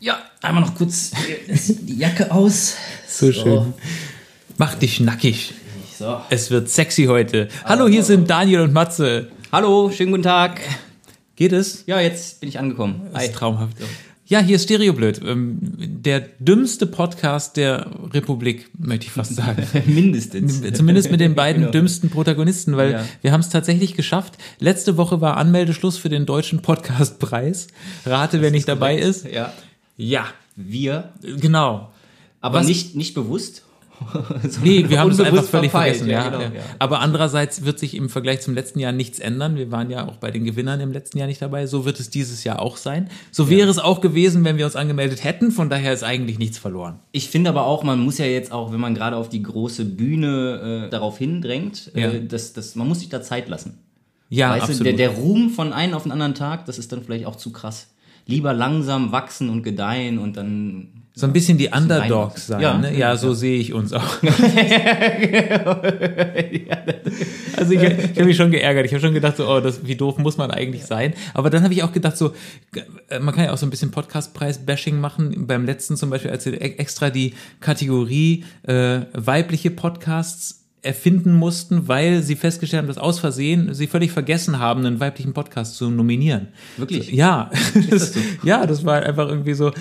Ja, einmal noch kurz die Jacke aus. So schön. Mach dich nackig. So. Es wird sexy heute. Hallo, hier sind Daniel und Matze. Hallo, schönen guten Tag. Geht es? Ja, jetzt bin ich angekommen. Das ist traumhaft. Ja, hier ist Stereoblöd. ähm, Der dümmste Podcast der Republik, möchte ich fast sagen. Mindestens. Zumindest mit den beiden Genau. dümmsten Protagonisten, weil Ja. wir haben es tatsächlich geschafft. Letzte Woche war Anmeldeschluss für den Deutschen Podcastpreis. Rate, wer nicht dabei ist. Ja. Ja, Wir, genau. aber Was- nicht, nicht bewusst. Nee, wir haben es einfach völlig verpeilt. vergessen. Ja, genau, ja. Aber andererseits wird sich im Vergleich zum letzten Jahr nichts ändern. Wir waren ja auch bei den Gewinnern im letzten Jahr nicht dabei. So wird es dieses Jahr auch sein. So wäre es auch gewesen, wenn wir uns angemeldet hätten. Von daher ist eigentlich nichts verloren. Ich finde aber auch, man muss ja jetzt auch, wenn man gerade auf die große Bühne äh, darauf hindrängt, Ja. äh, dass, dass, man muss sich da Zeit lassen. Ja, weißt absolut. du, der, der Ruhm von einem auf den anderen Tag, das ist dann vielleicht auch zu krass. Lieber langsam wachsen und gedeihen und dann. so ein bisschen die Underdogs sein. Ja. Ja, ne? ja so sehe ich uns auch. also ich, ich habe mich schon geärgert. Ich habe schon gedacht, so, oh, das, wie doof muss man eigentlich sein. Aber dann habe ich auch gedacht, so, äh, man kann ja auch so ein bisschen Podcastpreis-Bashing machen. Beim letzten zum Beispiel, als wir e- extra die Kategorie äh, weibliche Podcasts erfinden mussten, weil sie festgestellt haben, dass aus Versehen sie völlig vergessen haben, einen weiblichen Podcast zu nominieren. Wirklich? Ja, das, ja, das war einfach irgendwie so,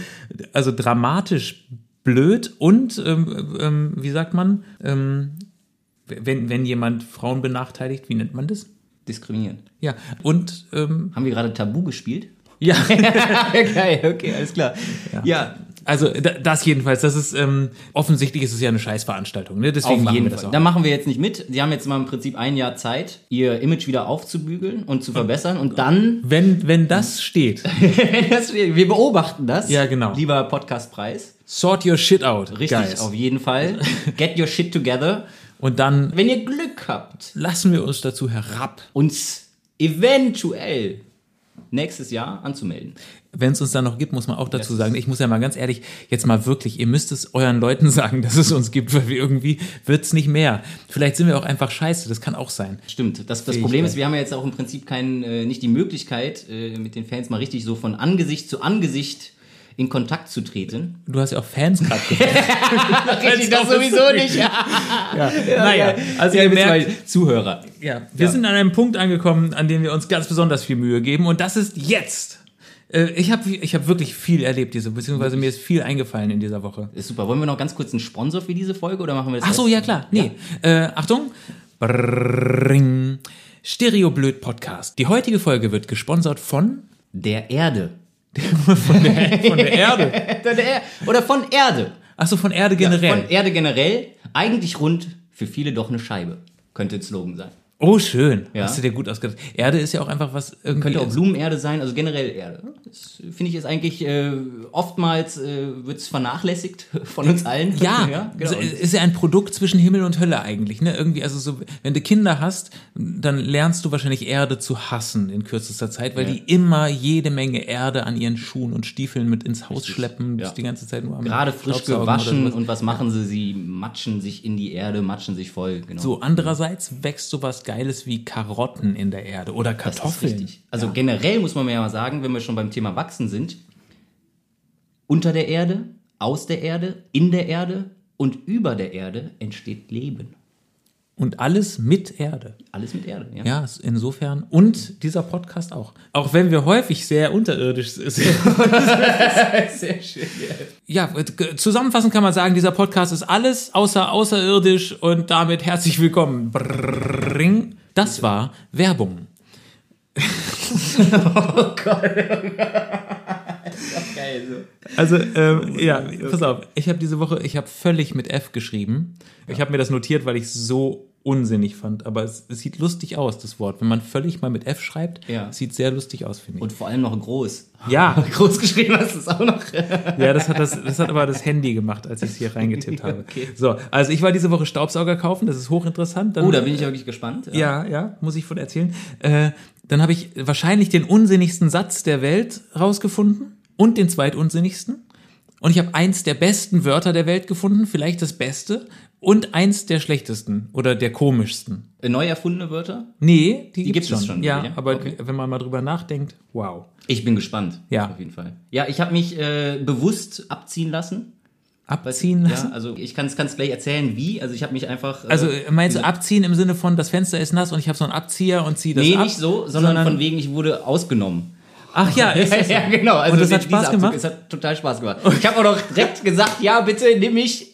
also dramatisch blöd und, ähm, ähm, wie sagt man, ähm, wenn, wenn jemand Frauen benachteiligt, wie nennt man das? Diskriminieren. Ja, und, ähm, Haben wir gerade Tabu gespielt? ja, Geil, okay, alles klar. Ja, also da- das jedenfalls, das ist, ähm, offensichtlich ist es ja eine Scheißveranstaltung, ne? deswegen machen wir das Fall. auch. Da machen wir jetzt nicht mit. Sie haben jetzt mal im Prinzip ein Jahr Zeit, ihr Image wieder aufzubügeln und zu verbessern. Und dann, Wenn, wenn das steht, wir beobachten das. Ja, genau. Lieber Podcastpreis. sort your shit out. Richtig, Guys. auf jeden Fall. Get your shit together. Und dann Wenn ihr Glück habt, lassen wir uns dazu herab. uns eventuell nächstes Jahr anzumelden. Wenn es uns dann noch gibt, muss man auch dazu sagen, ich muss ja mal ganz ehrlich, jetzt mal wirklich, ihr müsst es euren Leuten sagen, dass es uns gibt, weil wir irgendwie wird's nicht mehr. Vielleicht sind wir auch einfach scheiße, das kann auch sein. Stimmt. Das, das. Problem ist, wir haben ja jetzt auch im Prinzip kein, äh, nicht die Möglichkeit, äh, mit den Fans mal richtig so von Angesicht zu Angesicht in Kontakt zu treten. Du hast ja auch Fans gerade. Richtig, das sowieso nicht. Ja, ja. Naja, also ja, ihr merkt, Zuhörer. ja, wir sind an einem Punkt angekommen, an dem wir uns ganz besonders viel Mühe geben und das ist jetzt. Äh, Ich habe ich hab wirklich viel erlebt diese, beziehungsweise mir ist viel eingefallen in dieser Woche. Ist super. Wollen wir noch ganz kurz einen Sponsor für diese Folge oder machen wir das Ach so, ja klar. Nee. Äh, Achtung. Brrring. Stereoblöd Podcast. Die heutige Folge wird gesponsert von Der Erde. von der, von der Erde. Der Er- Oder von Erde. Ach so, von Erde generell. Von Erde generell. Eigentlich rund, für viele doch eine Scheibe. Könnte ein Slogan sein. Oh, schön. Ja. Hast du dir gut ausgedacht. Erde ist ja auch einfach was irgendwie. Könnte auch Blumenerde sein, also generell Erde. Das finde ich ist eigentlich äh, oftmals äh, wird es vernachlässigt von uns allen. Ja, genau. so, ist ja ein Produkt zwischen Himmel und Hölle eigentlich, ne? Irgendwie, also so, wenn du Kinder hast, dann lernst du wahrscheinlich Erde zu hassen in kürzester Zeit, weil Ja. die immer jede Menge Erde an ihren Schuhen und Stiefeln mit ins Haus schleppen, ja. die ganze Zeit nur am Gerade frisch gewaschen und was machen sie? Sie matschen sich in die Erde, matschen sich voll. Genau. So, andererseits wächst sowas Geiles wie Karotten in der Erde oder Das ist Kartoffeln. richtig. Also generell muss man mir ja mal sagen, wenn wir schon beim Thema Wachsen sind, unter der Erde, aus der Erde, in der Erde und über der Erde entsteht Leben. Und alles mit Erde. Alles mit Erde. Ja. Ja, insofern. Und dieser Podcast auch. Auch wenn wir häufig sehr unterirdisch sind. Sehr schön. Ja, g- zusammenfassend kann man sagen, dieser Podcast ist alles außer außerirdisch und damit herzlich willkommen. Brrring. Das war Werbung. Geil, so. Also, ähm, ja, pass auf. Ich habe diese Woche, ich habe völlig mit F geschrieben. Ich habe mir das notiert, weil ich so unsinnig fand. Aber es, es sieht lustig aus, das Wort. Wenn man völlig mal mit F schreibt, Ja. sieht sehr lustig aus, finde ich. Und vor allem noch groß. ja, Groß geschrieben hast du es auch noch. Ja, das hat, das, das hat aber das Handy gemacht, als ich es hier reingetippt habe. Okay. So, also ich war diese Woche Staubsauger kaufen, das ist hochinteressant. Dann, Oh, da bin ich ja wirklich gespannt. ja, ja, muss ich von erzählen. Äh, dann habe ich wahrscheinlich den unsinnigsten Satz der Welt rausgefunden und den zweitunsinnigsten. Und ich habe eins der besten Wörter der Welt gefunden, vielleicht das Beste, und eins der schlechtesten oder der komischsten. Äh, Neu erfundene Wörter? Nee, die, gibt gibt's es schon. schon, Ja, ja? aber Okay. wenn man mal drüber nachdenkt, wow. Ich bin gespannt. Ja. Auf jeden Fall. Ja, ich habe mich äh, bewusst abziehen lassen. Abziehen lassen? Ja, also ich kann es gleich erzählen, wie. Also ich habe mich einfach. Äh, Also meinst du abziehen im Sinne von, das Fenster ist nass und ich habe so einen Abzieher und ziehe das Nee, ab? nicht so, sondern, von wegen, ich wurde ausgenommen. Ach ja, ist das so? ja, genau. Also Und das die- hat Spaß Abzug, gemacht? Es hat total Spaß gemacht. Ich habe auch noch direkt gesagt, ja, bitte nimm mich.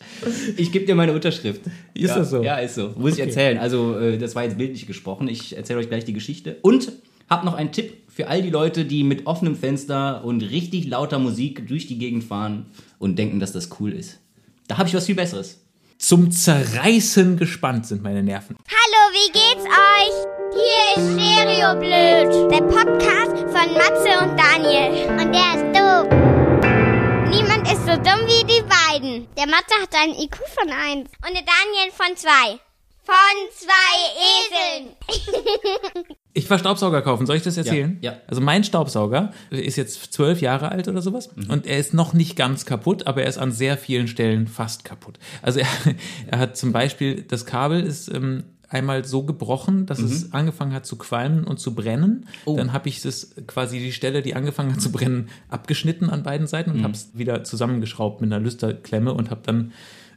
Ich gebe dir meine Unterschrift. Ist ja, das so? Ja, ist so. Muss ich erzählen. Also, äh, das war jetzt bildlich gesprochen. Ich erzähle euch gleich die Geschichte. Und habe noch einen Tipp für all die Leute, die mit offenem Fenster und richtig lauter Musik durch die Gegend fahren und denken, dass das cool ist. Da habe ich was viel Besseres. Zum Zerreißen gespannt sind meine Nerven. Hallo, wie geht's euch? Hier ist Stereo Blöd, der Podcast von Matze und Daniel. Und der ist so dumm wie die beiden. Der Matze hat einen IQ von 1 und der Daniel von 2. Von zwei Eseln. Ich war Staubsauger kaufen, soll ich das erzählen? Ja, ja. Also mein Staubsauger ist jetzt zwölf Jahre alt oder sowas und er ist noch nicht ganz kaputt, aber er ist an sehr vielen Stellen fast kaputt. Also er, er hat zum Beispiel, das Kabel ist ähm, einmal so gebrochen, dass es angefangen hat zu qualmen und zu brennen. Oh. Dann habe ich das quasi die Stelle, die angefangen hat zu brennen, abgeschnitten an beiden Seiten und habe es wieder zusammengeschraubt mit einer Lüsterklemme und habe dann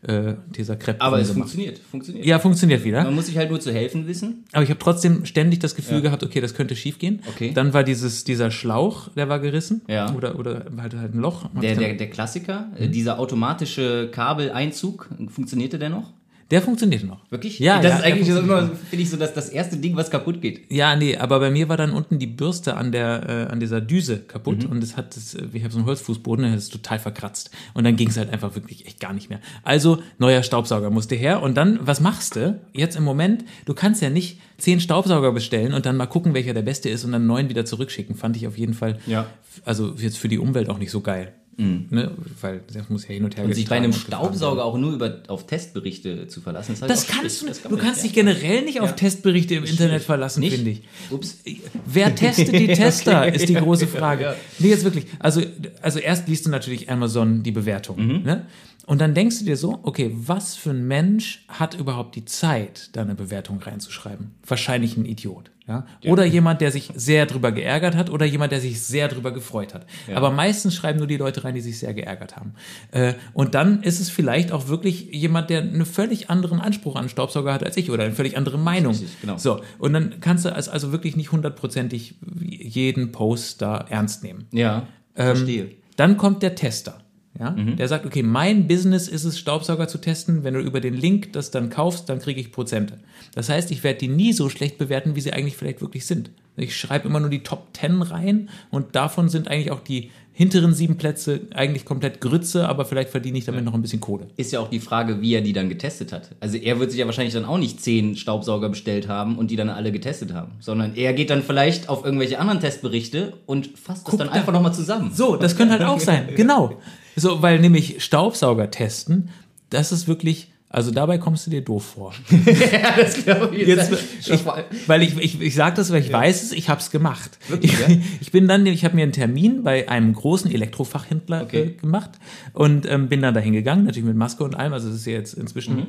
äh, dieser Crepe Aber es gemacht. funktioniert. Funktioniert. Ja, funktioniert wieder. Man muss sich halt nur zu helfen wissen. Aber ich habe trotzdem ständig das Gefühl gehabt, okay, das könnte schief gehen. Okay. Dann war dieses, dieser Schlauch, der war gerissen. Ja. Oder, oder halt, halt ein Loch. Der, der, der Klassiker, äh, dieser automatische Kabeleinzug, funktionierte der noch? Der funktionierte noch. Wirklich? Ja, Das ja, ist eigentlich so funktioniert immer, finde ich, so dass das erste Ding, was kaputt geht. Ja, nee, aber bei mir war dann unten die Bürste an der äh, an dieser Düse Mhm. kaputt und es hat das, äh, ich habe so einen Holzfußboden, der hat es total verkratzt und dann ging es halt einfach wirklich echt gar nicht mehr. Also neuer Staubsauger musste her und dann was machst du jetzt im Moment? Du kannst ja nicht zehn Staubsauger bestellen und dann mal gucken, welcher der beste ist und dann neun wieder zurückschicken. Fand ich auf jeden Fall. Ja. Also jetzt für die Umwelt auch nicht so geil, ne? weil das muss ja hin und her Mhm. Und sich bei einem. Staubsauger auch nur über, auf Testberichte zu verlassen, Das auch kannst du. Das kann Du kannst dich generell nicht auf Ja. Testberichte im Internet verlassen, finde ich. Ups. Wer testet die Tester, Okay. ist die große Frage. Ja. Nee, jetzt wirklich. Also, also erst liest du natürlich Amazon die Bewertung. Mhm. Ne? Und dann denkst du dir so, okay, was für ein Mensch hat überhaupt die Zeit, da eine Bewertung reinzuschreiben? Wahrscheinlich ein Idiot. Ja? Oder jemand, der sich sehr drüber geärgert hat oder jemand, der sich sehr drüber gefreut hat. Aber meistens schreiben nur die Leute rein, die sich sehr geärgert haben. Äh, und dann ist es vielleicht auch wirklich jemand, der einen völlig anderen Anspruch an Staubsauger hat als ich oder eine völlig andere Meinung. Richtig, genau. So, und dann kannst du als- also wirklich nicht hundertprozentig jeden Post da ernst nehmen. Ja, Ähm, verstehe. Dann kommt der Tester. Ja, Mhm. der sagt, okay, mein Business ist es, Staubsauger zu testen. Wenn du über den Link das dann kaufst, dann kriege ich Prozente. Das heißt, ich werde die nie so schlecht bewerten, wie sie eigentlich vielleicht wirklich sind. Ich schreibe immer nur die Top 10 rein und davon sind eigentlich auch die hinteren sieben Plätze eigentlich komplett Grütze, aber vielleicht verdiene ich damit noch ein bisschen Kohle. Ist ja auch die Frage, wie er die dann getestet hat. Also er wird sich ja wahrscheinlich dann auch nicht zehn Staubsauger bestellt haben und die dann alle getestet haben, sondern er geht dann vielleicht auf irgendwelche anderen Testberichte und fasst das dann da. einfach nochmal zusammen. So, das könnte halt auch sein. Genau. So, weil nämlich Staubsauger testen, das ist wirklich, also dabei kommst du dir doof vor. ja, das glaube ich. Jetzt, ich, weil ich, ich, ich sage das, weil ich weiß es, ich habe es gemacht. Wirklich, ich, ja? ich bin dann, ich habe mir einen Termin bei einem großen Elektrofachhändler Okay. äh, gemacht und ähm, bin dann dahin gegangen, natürlich mit Maske und allem, also das ist ja jetzt inzwischen Mhm.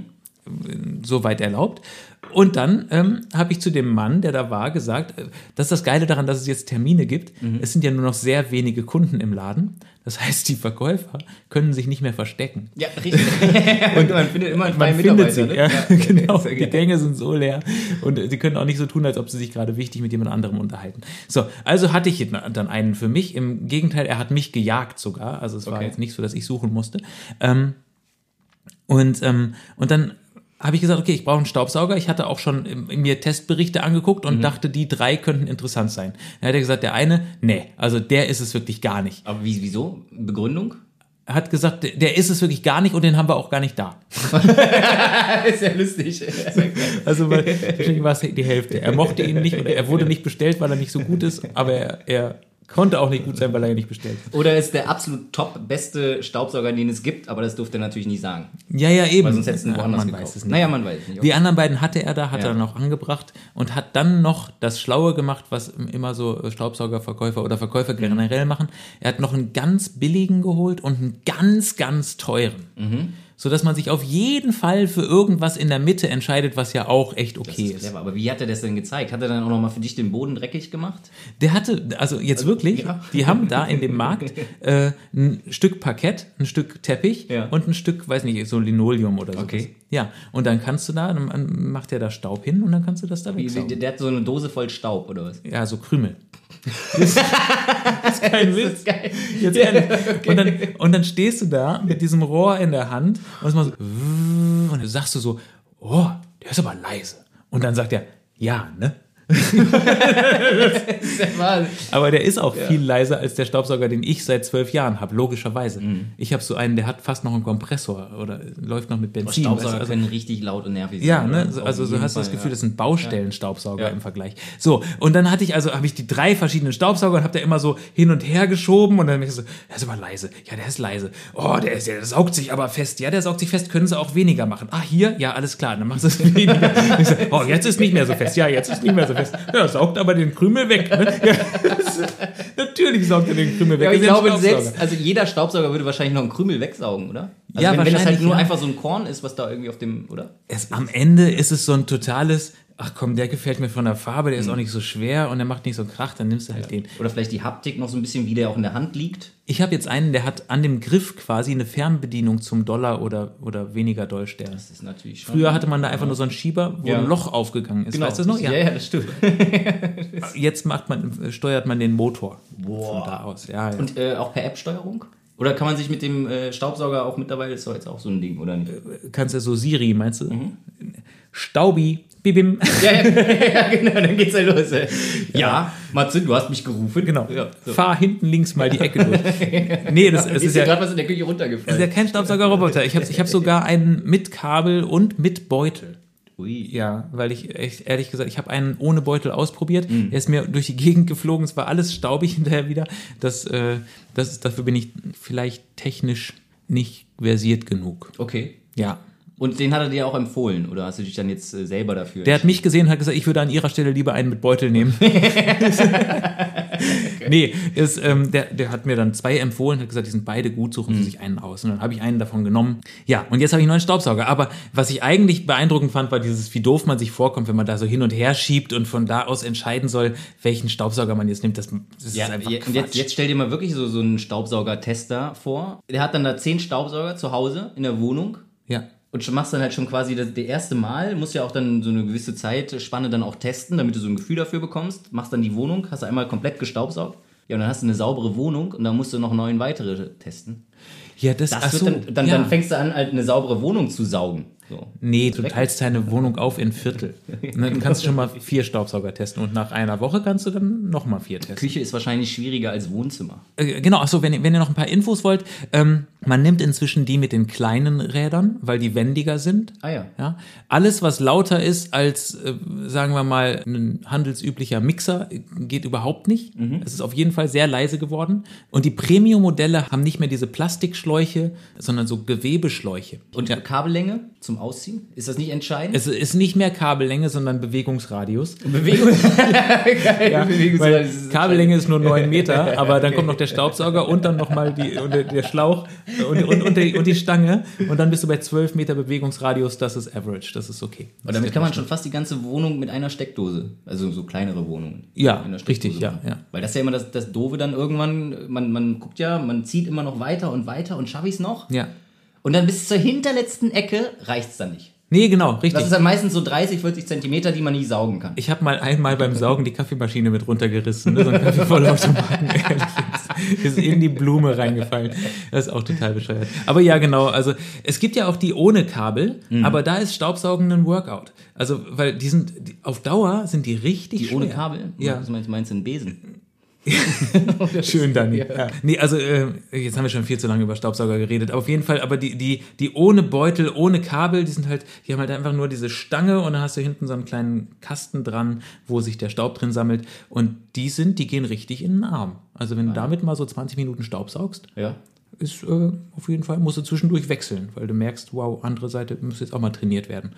Soweit erlaubt. Und dann ähm, habe ich zu dem Mann, der da war, gesagt, äh, das ist das Geile daran, dass es jetzt Termine gibt. Mhm. Es sind ja nur noch sehr wenige Kunden im Laden. Das heißt, die Verkäufer können sich nicht mehr verstecken. Ja, richtig. und man findet immer einen Man findet sie, Mitarbeiter. ja, ne? genau. Die. Gänge sind so leer und äh, sie können auch nicht so tun, als ob sie sich gerade wichtig mit jemand anderem unterhalten. So, also hatte ich dann einen für mich. Im Gegenteil, er hat mich gejagt sogar. Also es war Okay. jetzt nicht so, dass ich suchen musste. Ähm, und, ähm, und dann habe ich gesagt, okay, ich brauche einen Staubsauger. Ich hatte auch schon ähm, mir Testberichte angeguckt und dachte, die drei könnten interessant sein. Dann hat er gesagt, der eine, nee, also der ist es wirklich gar nicht. Aber wie, wieso? Begründung? Er hat gesagt, der- der ist es wirklich gar nicht und den haben wir auch gar nicht da. ist ja lustig. Also weil, wahrscheinlich war es die Hälfte. Er mochte ihn nicht oder er wurde nicht bestellt, weil er nicht so gut ist, aber er, er konnte auch nicht gut sein, weil er ihn nicht bestellt hat. Oder ist der absolut top beste Staubsauger, den es gibt, aber das durfte er natürlich nicht sagen. Ja, ja, eben. Weil sonst hättest du ihn Ja, woanders man gekauft. weiß es nicht. Naja, man weiß es nicht. Die anderen beiden hatte er da, hat Ja. er dann auch angebracht und hat dann noch das Schlaue gemacht, was immer so Staubsaugerverkäufer oder Verkäufer Mhm. generell machen. Er hat noch einen ganz billigen geholt und einen ganz, ganz teuren. Mhm. Sodass man sich auf jeden Fall für irgendwas in der Mitte entscheidet, was ja auch echt Das okay ist ist. clever. Aber wie hat er das denn gezeigt? Hat er dann auch nochmal für dich den Boden dreckig gemacht? Der hatte, also jetzt wirklich, ja. die haben da in dem Markt äh, ein Stück Parkett, ein Stück Teppich Ja. und ein Stück, weiß nicht, so Linoleum oder so. Okay. Ja, und dann kannst du da, dann macht er da Staub hin und dann kannst du das da wegsaugen. der hat so eine Dose voll Staub, oder was? Ja, so Krümel. Das ist, das ist kein Witz. geil. Jetzt ehrlich. und, dann, und dann stehst du da mit diesem Rohr in der Hand und so und dann sagst du so, oh, der ist aber leise. Und dann sagt er, ja, ne? Aber der ist auch viel leiser als der Staubsauger, den ich seit zwölf Jahren habe, logischerweise. Ich habe so einen, der hat fast noch einen Kompressor oder läuft noch mit Benzin. Staubsauger weißt du, also, können richtig laut und nervig sein. ja, ne? Auf Also so hast du das Gefühl, ja. das sind Baustellenstaubsauger Ja. im Vergleich. So, und dann hatte ich also, habe ich die drei verschiedenen Staubsauger und habe da immer so hin und her geschoben und dann bin ich so, der ist aber leise. Ja, der ist leise. Oh, der, ist, der saugt sich aber fest. Ja, der saugt sich fest, können sie auch weniger machen. Ah, hier? Ja, alles klar, dann machst du es weniger. So, oh, jetzt ist nicht mehr so fest. Ja, jetzt ist nicht mehr so fest. Ja, saugt aber den Krümel weg. Ne? Natürlich saugt er den Krümel weg. Ja, aber ich glaube, selbst, also jeder Staubsauger würde wahrscheinlich noch einen Krümel wegsaugen, oder? Also Ja, wenn, wenn das halt wahrscheinlich, nur ja. einfach so ein Korn ist, was da irgendwie auf dem, oder? Es, am Ende ist es so ein totales, ach komm, der gefällt mir von der Farbe, der ist auch nicht so schwer und der macht nicht so Krach, dann nimmst du halt den. Oder vielleicht die Haptik noch so ein bisschen, wie der auch in der Hand liegt. Ich habe jetzt einen, der hat an dem Griff quasi eine Fernbedienung zum Dollar oder, oder weniger Dollarstern. Das ist natürlich schon. Früher hatte man da einfach nur so einen Schieber, wo Ja. ein Loch aufgegangen ist. genau. Weißt du das noch? Ja, ja, das stimmt. Jetzt macht man, steuert man den Motor Boah. von da aus. Ja, ja. Und äh, auch per App-Steuerung? Oder kann man sich mit dem äh, Staubsauger auch mittlerweile, ist doch jetzt auch so ein Ding, oder nicht? Kannst du so Siri, meinst du? Mhm. Staubi, bibim. Ja, ja, ja, genau, dann geht's ja los. ey. Ja, Matze, du hast mich gerufen. Genau. Ja, so. Fahr hinten links mal die Ecke durch. nee, das, es ist ja ja gerade was in der Küche Das ist runtergefallen. ja kein Staubsaugerroboter. Ich habe ich hab sogar einen mit Kabel und mit Beutel. Ui. Ja, weil ich echt, ehrlich gesagt, ich habe einen ohne Beutel ausprobiert. Mhm. Er ist mir durch die Gegend geflogen. Es war alles staubig hinterher wieder. Das, äh, das, dafür bin ich vielleicht technisch nicht versiert genug. Okay. Ja. Und den hat er dir auch empfohlen, oder hast du dich dann jetzt äh, selber dafür? Der hat mich gesehen und hat gesagt, ich würde an ihrer Stelle lieber einen mit Beutel nehmen. nee, ist, ähm, der, der hat mir dann zwei empfohlen, hat gesagt, die sind beide gut, suchen Sie sich einen aus. Und dann habe ich einen davon genommen. Ja, und jetzt habe ich einen neuen Staubsauger. Aber was ich eigentlich beeindruckend fand, war dieses, wie doof man sich vorkommt, wenn man da so hin und her schiebt und von da aus entscheiden soll, welchen Staubsauger man jetzt nimmt. Das, das Ja, ist einfach je- und jetzt, jetzt stell dir mal wirklich so, so einen Staubsauger-Tester vor. Der hat dann da zehn Staubsauger zu Hause in der Wohnung Ja. Und schon machst dann halt schon quasi das, der erste Mal, musst ja auch dann so eine gewisse Zeitspanne dann auch testen, damit du so ein Gefühl dafür bekommst. Machst dann die Wohnung, hast du einmal komplett gestaubsaugt. Ja, und dann hast du eine saubere Wohnung und dann musst du noch neun weitere testen. Ja, das, Das so, dann, dann, ja. dann fängst du an, halt eine saubere Wohnung zu saugen. So. Nee, du teilst deine Wohnung auf in Viertel. Und dann kannst du schon mal vier Staubsauger testen und nach einer Woche kannst du dann noch mal vier testen. Küche ist wahrscheinlich schwieriger als Wohnzimmer. Äh, Genau, achso, wenn, ihr- wenn ihr noch ein paar Infos wollt, ähm, man nimmt inzwischen die mit den kleinen Rädern, weil die wendiger sind. Ah ja. Ja, alles, was lauter ist als, äh, sagen wir mal, ein handelsüblicher Mixer, geht überhaupt nicht. Mhm. Es ist auf jeden Fall sehr leise geworden. Und die Premium-Modelle haben nicht mehr diese Plastikschläuche, sondern so Gewebeschläuche. Und Kabellänge zum Ausziehen? Ist das nicht entscheidend? Es ist nicht mehr Kabellänge, sondern Bewegungsradius. Bewegung. Ja, Bewegung weil das ist- Kabellänge ist nur 9 Meter, aber dann kommt noch der Staubsauger und dann nochmal der, der Schlauch und, und, und, die, und die Stange und dann bist du bei 12 Meter Bewegungsradius, das ist Average, das ist okay. Und damit kann man schon fast die ganze Wohnung mit einer Steckdose, also so kleinere Wohnungen. Ja, richtig, ja, ja. Weil das ist ja immer das, das Doofe dann irgendwann, man, man guckt ja, man zieht immer noch weiter und weiter und schaffe ich es noch. Ja. Und dann bis zur hinterletzten Ecke reicht es dann nicht. Nee, genau, richtig. Das ist dann meistens so 30, 40 Zentimeter, die man nie saugen kann. Ich habe mal einmal beim Saugen die Kaffeemaschine mit runtergerissen, ne? so ein Kaffeevollautomaten, ist, in die Blume reingefallen. Das ist auch total bescheuert. Aber ja, genau, also es gibt ja auch die ohne Kabel, Mhm. aber da ist Staubsaugen ein Workout. Also, weil die sind, die, auf Dauer sind die richtig Die schwer. ohne Kabel? Ja. Was meinst, meinst du, ein Besen? Schön, Dani. Ja. Nee, also äh, jetzt haben wir schon viel zu lange über Staubsauger geredet. Auf jeden Fall, aber die, die, die ohne Beutel, ohne Kabel, die sind halt, die haben halt einfach nur diese Stange und dann hast du hinten so einen kleinen Kasten dran, wo sich der Staub drin sammelt. Und die sind, die gehen richtig in den Arm. Also wenn du damit mal so 20 Minuten Staub saugst, Ja. ist äh, auf jeden Fall, musst du zwischendurch wechseln, weil du merkst, wow, andere Seite muss jetzt auch mal trainiert werden.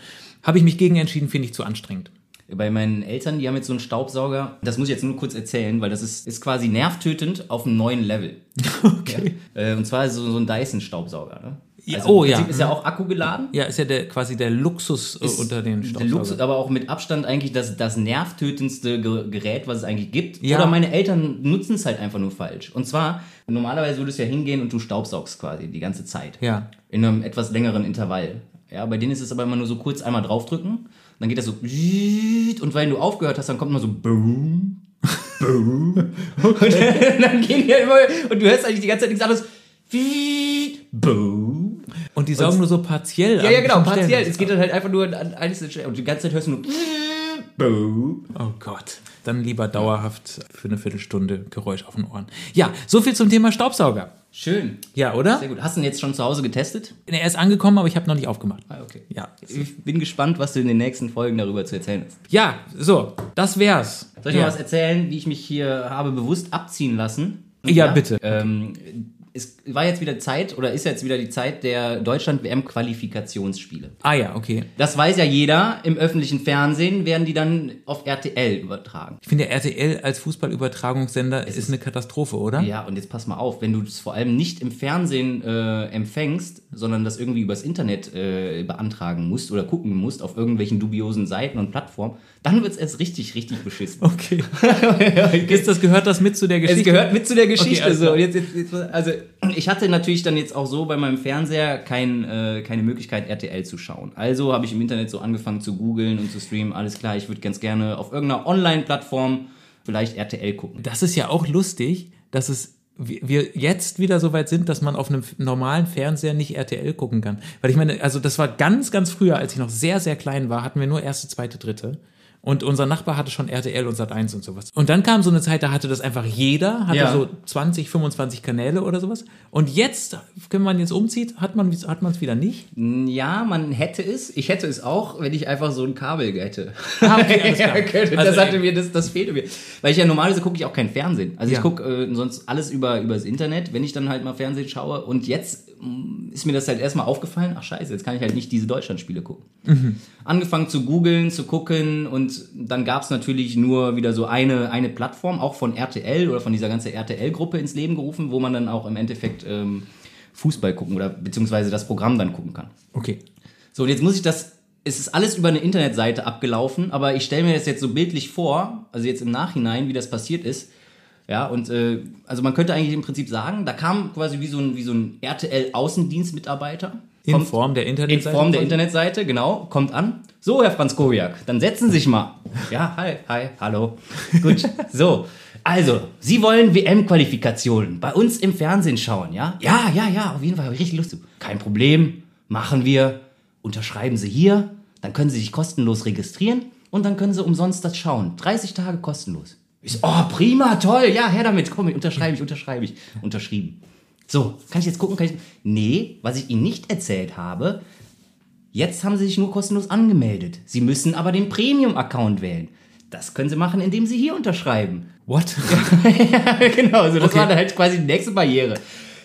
Habe ich mich gegen entschieden, finde ich zu anstrengend. Bei meinen Eltern, die haben jetzt so einen Staubsauger. Das muss ich jetzt nur kurz erzählen, weil das ist, ist quasi nervtötend auf einem neuen Level. Okay. Ja. Äh, Und zwar so, so ein Dyson-Staubsauger. Ne? Ja, Also oh, ja. ist ja auch Akku geladen. Ja, ist ja der, quasi der Luxus äh, Ist unter den der Staubsaugern. Luxus, aber auch mit Abstand eigentlich das, das nervtötendste Ge- Gerät, was es eigentlich gibt. Ja. Oder meine Eltern nutzen es halt einfach nur falsch. Und zwar, normalerweise würdest du ja hingehen und du staubsaugst quasi die ganze Zeit. Ja. In einem etwas längeren Intervall. Ja, bei denen ist es aber immer nur so kurz einmal draufdrücken. Dann geht das so und wenn du aufgehört hast, dann kommt immer so boom, boom. und dann gehen die halt immer und du hörst eigentlich die ganze Zeit nichts anderes. Boom. Und die saugen nur so partiell. Ja, ja, genau, partiell. Es geht dann halt einfach nur an Stellen. Und die ganze Zeit hörst du nur Boom. Oh Gott. Dann lieber dauerhaft für eine Viertelstunde Geräusch auf den Ohren. Ja, so viel zum Thema Staubsauger. Schön. Ja, oder? Sehr gut. Hast du ihn jetzt schon zu Hause getestet? Er ist angekommen, aber ich habe noch nicht aufgemacht. Ah, okay. Ja. Ich bin gespannt, was du in den nächsten Folgen darüber zu erzählen hast. Ja, so, das wär's. Soll ich ja. noch was erzählen, wie ich mich hier habe bewusst abziehen lassen? Ja, bitte. Ähm, es war jetzt wieder Zeit, oder ist jetzt wieder die Zeit der Deutschland-WM-Qualifikationsspiele. Ah ja, okay. Das weiß ja jeder. Im öffentlichen Fernsehen werden die dann auf RTL übertragen. Ich finde, RTL als Fußballübertragungssender ist eine Katastrophe, oder? Ja, und jetzt pass mal auf, wenn du das vor allem nicht im Fernsehen äh, empfängst, sondern das irgendwie übers Internet äh, beantragen musst oder gucken musst auf irgendwelchen dubiosen Seiten und Plattformen, dann wird's erst richtig, richtig beschissen. Okay. ist das, gehört das mit zu der Geschichte? Es gehört mit zu der Geschichte. Okay, so. jetzt, jetzt, jetzt, also ich hatte natürlich dann jetzt auch so bei meinem Fernseher kein, äh, keine Möglichkeit, RTL zu schauen. Also habe ich im Internet so angefangen zu googeln und zu streamen. Alles klar, ich würde ganz gerne auf irgendeiner Online-Plattform vielleicht RTL gucken. Das ist ja auch lustig, dass es wir wir jetzt wieder so weit sind, dass man auf einem normalen Fernseher nicht RTL gucken kann. Weil ich meine, also das war ganz, ganz früher, als ich noch sehr, sehr klein war, hatten wir nur erste, zweite, dritte. Und unser Nachbar hatte schon RTL und Sat1 und sowas. Und dann kam so eine Zeit, da hatte das einfach jeder, hatte Ja. so 20, 25 Kanäle oder sowas. Und jetzt, wenn man jetzt umzieht, hat man hat man es wieder nicht. Ja, man hätte es. Ich hätte es auch, wenn ich einfach so ein Kabel hätte. Ah, okay, alles klar. Also, das hatte ey. mir, das, das fehlte mir. Weil ich ja normalerweise gucke ich auch kein Fernsehen. Also Ja. ich gucke äh, sonst alles über übers Internet, wenn ich dann halt mal Fernsehen schaue. Und jetzt mm, ist mir das halt erstmal aufgefallen, ach scheiße, jetzt kann ich halt nicht diese Deutschlandspiele gucken. Mhm. Angefangen zu googeln, zu gucken und dann gab es natürlich nur wieder so eine, eine Plattform, auch von RTL oder von dieser ganzen RTL-Gruppe ins Leben gerufen, wo man dann auch im Endeffekt ähm, Fußball gucken oder beziehungsweise das Programm dann gucken kann. Okay. So, und jetzt muss ich das. Es ist alles über eine Internetseite abgelaufen, aber ich stelle mir das jetzt so bildlich vor, also jetzt im Nachhinein, wie das passiert ist. Ja, und äh, also man könnte eigentlich im Prinzip sagen, da kam quasi wie so ein, wie so ein RTL-Außendienstmitarbeiter. In Form der in Internetseite. Form der Internetseite, genau, kommt an. So, Herr Franz Kowiak, dann setzen Sie sich mal. Ja, hi, hi, hallo. Gut, so. Also, Sie wollen WM-Qualifikationen bei uns im Fernsehen schauen, ja? Ja, ja, ja, auf jeden Fall habe ich richtig Lust zu. Kein Problem, machen wir. Unterschreiben Sie hier, dann können Sie sich kostenlos registrieren und dann können Sie umsonst das schauen. 30 Tage kostenlos. Ich so, oh, prima, toll, ja, her damit, komm, unterschreibe ich, unterschreibe ich. Unterschrieben. So, kann ich jetzt gucken? Kann ich... Nee, was ich Ihnen nicht erzählt habe, Jetzt haben Sie sich nur kostenlos angemeldet. Sie müssen aber den Premium-Account wählen. Das können Sie machen, indem Sie hier unterschreiben. What? genau, also das Okay. war dann halt quasi die nächste Barriere.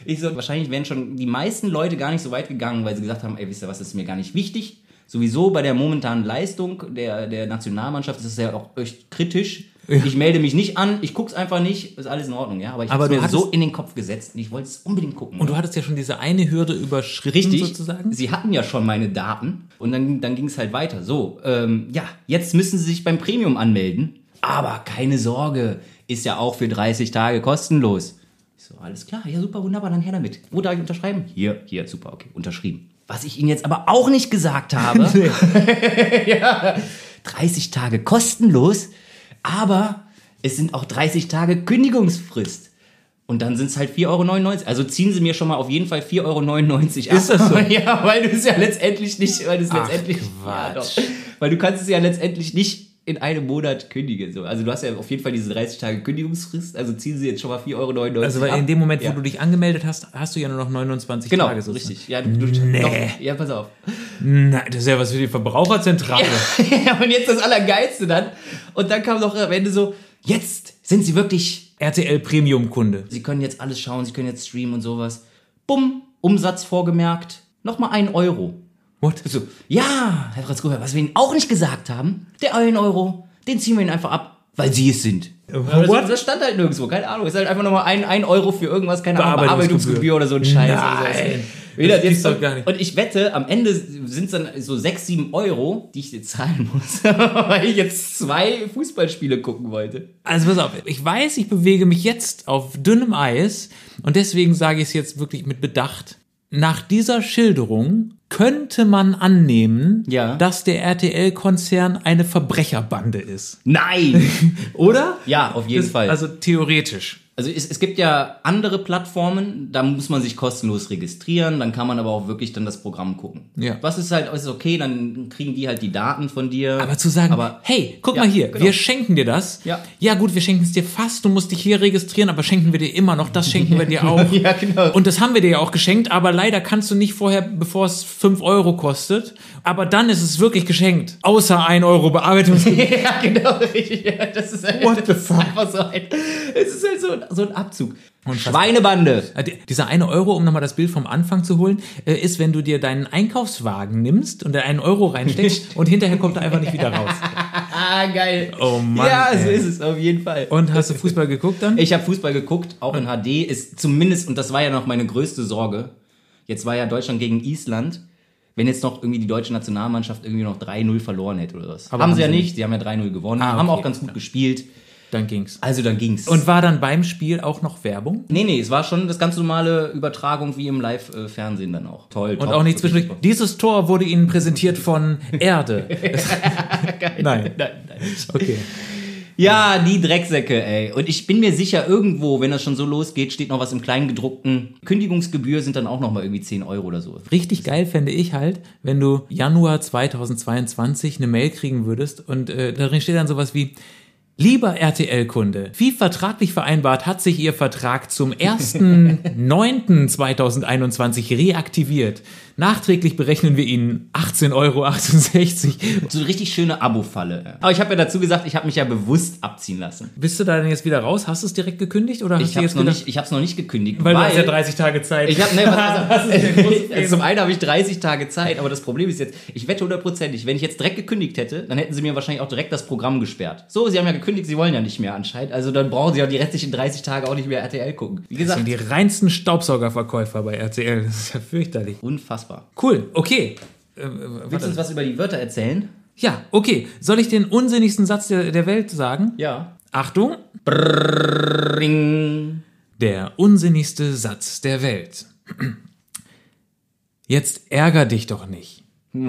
Ich so, wahrscheinlich wären schon die meisten Leute gar nicht so weit gegangen, weil sie gesagt haben, ey, wisst ihr was, das ist mir gar nicht wichtig. Sowieso bei der momentanen Leistung der, der Nationalmannschaft ist es ja auch echt kritisch. Ich melde mich nicht an, ich guck's einfach nicht, ist alles in Ordnung, ja. Aber ich habe du mir so in den Kopf gesetzt und ich wollte es unbedingt gucken. Und du hattest ja schon diese eine Hürde überschritten, Richtig. sozusagen. Sie hatten ja schon meine Daten und dann, dann ging es halt weiter. So, ähm, ja, jetzt müssen Sie sich beim Premium anmelden. Aber keine Sorge, ist ja auch für 30 Tage kostenlos. Ich so, alles klar, ja super, wunderbar, dann her damit. Wo darf ich unterschreiben? Hier, hier, super, okay, unterschrieben. Was ich Ihnen jetzt aber auch nicht gesagt habe, ja, 30 Tage kostenlos, aber es sind auch 30 Tage Kündigungsfrist. Und dann sind es halt 4,99 Euro. Also ziehen sie mir schon mal auf jeden Fall 4,99 Euro ab. Ist das so? Ja, weil du es ja letztendlich nicht, weil du es Ach, letztendlich. Ja, doch. weil du kannst es ja letztendlich nicht in einem Monat kündigen. So. Also du hast ja auf jeden Fall diese 30 Tage Kündigungsfrist, also ziehen sie jetzt schon mal 4,99 Euro Also weil ab. in dem Moment, wo ja. du dich angemeldet hast, hast du ja nur noch 29 Genau, Tage. so sozusagen. richtig. Ja, du, Nee. doch, ja, pass auf. Nein, das ist ja was für die Verbraucherzentrale. ja, und jetzt das Allergeilste dann. Und dann kam noch am Ende so, jetzt sind sie wirklich RTL Premium Kunde. Sie können jetzt alles schauen, Sie können jetzt streamen und sowas. Bumm, Umsatz vorgemerkt, nochmal ein Euro. What? So, ja, Herr Franz Gruber, was wir Ihnen auch nicht gesagt haben, der 1 Euro, den ziehen wir Ihnen einfach ab, weil Sie es sind. What? Das, das stand halt nirgendwo, keine Ahnung. Es ist halt einfach nochmal ein, ein Euro für irgendwas, keine Ahnung, Bearbeitungsgebühr. Bearbeitungsgebühr oder so ein Scheiß. Nein. Will das jetzt doch gar nicht. Und ich wette, am Ende sind es dann so 6, 7 Euro, die ich jetzt zahlen muss, weil ich jetzt zwei Fußballspiele gucken wollte. Also pass auf, ich weiß, ich bewege mich jetzt auf dünnem Eis und deswegen sage ich es jetzt wirklich mit Bedacht. Nach dieser Schilderung könnte man annehmen, Ja. dass der RTL-Konzern eine Verbrecherbande ist. Nein! Oder? ja, auf jeden Das- Fall. Also theoretisch. Also es, es gibt ja andere Plattformen, da muss man sich kostenlos registrieren, dann kann man aber auch wirklich dann das Programm gucken. Ja. Was ist halt, ist okay, dann kriegen die halt die Daten von dir. Aber zu sagen, aber hey, guck Ja, mal hier, genau. wir schenken dir das. Ja. ja gut, wir schenken es dir fast, du musst dich hier registrieren, aber schenken wir dir immer noch, das schenken wir dir auch. Ja, genau. Und das haben wir dir ja auch geschenkt, aber leider kannst du nicht vorher, bevor es 5 Euro kostet. Aber dann ist es wirklich geschenkt. Außer 1 Euro Bearbeitungsgebühr. ja, genau, richtig. Ja, das ist halt, What the fuck? einfach so ein, es ist halt so, ein- so ein Abzug. Unfassbar. Schweinebande. Äh, die- Dieser eine Euro, um nochmal das Bild vom Anfang zu holen, äh, ist, wenn du dir deinen Einkaufswagen nimmst und da einen Euro reinsteckst und hinterher kommt er einfach nicht wieder raus. Ah, geil. Oh Mann, Ja, so ey. ist es auf jeden Fall. Und hast du Fußball geguckt dann? Ich habe Fußball geguckt, auch in HD, ist zumindest, und das war ja noch meine größte Sorge, jetzt war ja Deutschland gegen Island, wenn jetzt noch irgendwie die deutsche Nationalmannschaft irgendwie noch 3-0 verloren hätte oder was. Aber haben haben sie ja nicht, sie haben ja 3-0 gewonnen, Ah, haben okay, auch ganz gut gespielt, Dann ging's. also dann ging's. Und war dann beim Spiel auch noch Werbung? nee, nee, es war schon das ganz normale Übertragung wie im Live-Fernsehen dann auch. Toll, Und auch nicht zwischendurch. Dieses Tor wurde Ihnen präsentiert von Erde. Nein. Nein, nein. Okay. Ja, die Drecksäcke, ey. Und ich bin mir sicher, irgendwo, wenn das schon so losgeht, steht noch was im Kleingedruckten. Kündigungsgebühr sind dann auch noch mal irgendwie 10 Euro oder so. Richtig geil fände ich halt, wenn du Januar 2022 eine Mail kriegen würdest und äh, darin steht dann sowas wie Lieber RTL-Kunde, wie vertraglich vereinbart hat sich Ihr Vertrag zum 1.9.2021 reaktiviert. Nachträglich berechnen wir Ihnen 18,68 Euro. So eine richtig schöne Abo-Falle. Aber ich habe ja dazu gesagt, ich habe mich ja bewusst abziehen lassen. Bist du da denn jetzt wieder raus? Hast du es direkt gekündigt oder Ich habe es noch, nicht- ich noch nicht gekündigt, weil, du hast ja 30 Tage Zeit. Ich habe, ne, was, also, zum einen habe ich 30 Tage Zeit, aber das Problem ist jetzt, ich wette hundertprozentig, wenn ich jetzt direkt gekündigt hätte, dann hätten sie mir wahrscheinlich auch direkt das Programm gesperrt. So, sie haben ja gekündigt, sie wollen ja nicht mehr anscheinend, also dann brauchen sie auch die restlichen 30 Tage auch nicht mehr RTL gucken. Wie das gesagt, sind die reinsten Staubsaugerverkäufer bei RTL. Das ist ja fürchterlich. unfassbar. Cool, okay. Äh, Willst du uns was über die Wörter erzählen? Ja, okay. Soll ich den unsinnigsten Satz der, der Welt sagen? Ja. Achtung, Ring. der unsinnigste Satz der Welt. Jetzt ärger dich doch nicht.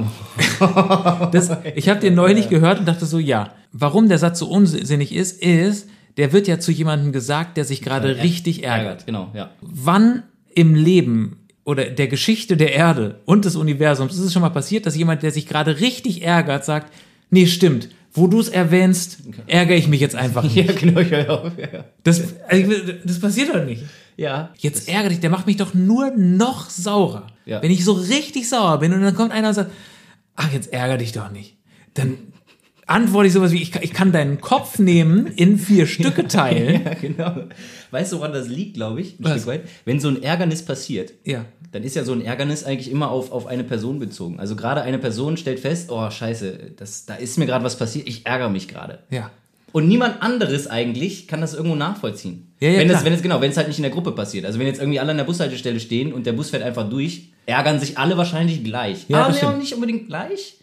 Das, ich habe den neulich gehört und dachte so, ja, warum der Satz so unsinnig ist, ist, der wird ja zu jemandem gesagt, der sich gerade richtig ärgert. Genau, ja. Wann im Leben oder der Geschichte der Erde und des Universums ist es schon mal passiert, dass jemand, der sich gerade richtig ärgert, sagt, nee, stimmt, wo du es erwähnst, ärgere ich mich jetzt einfach nicht. Ja, genau, ich höre auf. Ja. Das, also, das passiert doch nicht. ja. Jetzt ärgere dich, der macht mich doch nur noch saurer. Ja. Wenn ich so richtig sauer bin und dann kommt einer und sagt, ach, jetzt ärgere dich doch nicht. Dann antworte ich sowas wie, ich kann, ich kann deinen Kopf nehmen, in vier Stücke teilen. Ja, genau. Weißt du, woran das liegt, glaube ich? Ein Was? Stück weit? Wenn so ein Ärgernis passiert, Ja. dann ist ja so ein Ärgernis eigentlich immer auf, auf eine Person bezogen. Also gerade eine Person stellt fest, oh scheiße, das, da ist mir gerade was passiert, ich ärgere mich gerade. Ja. Und niemand anderes eigentlich kann das irgendwo nachvollziehen. Ja, ja, wenn, es, klar. wenn es genau, wenn es halt nicht in der Gruppe passiert. Also wenn jetzt irgendwie alle an der Bushaltestelle stehen und der Bus fährt einfach durch, ärgern sich alle wahrscheinlich gleich. Ja, aber stimmt. nicht unbedingt gleich.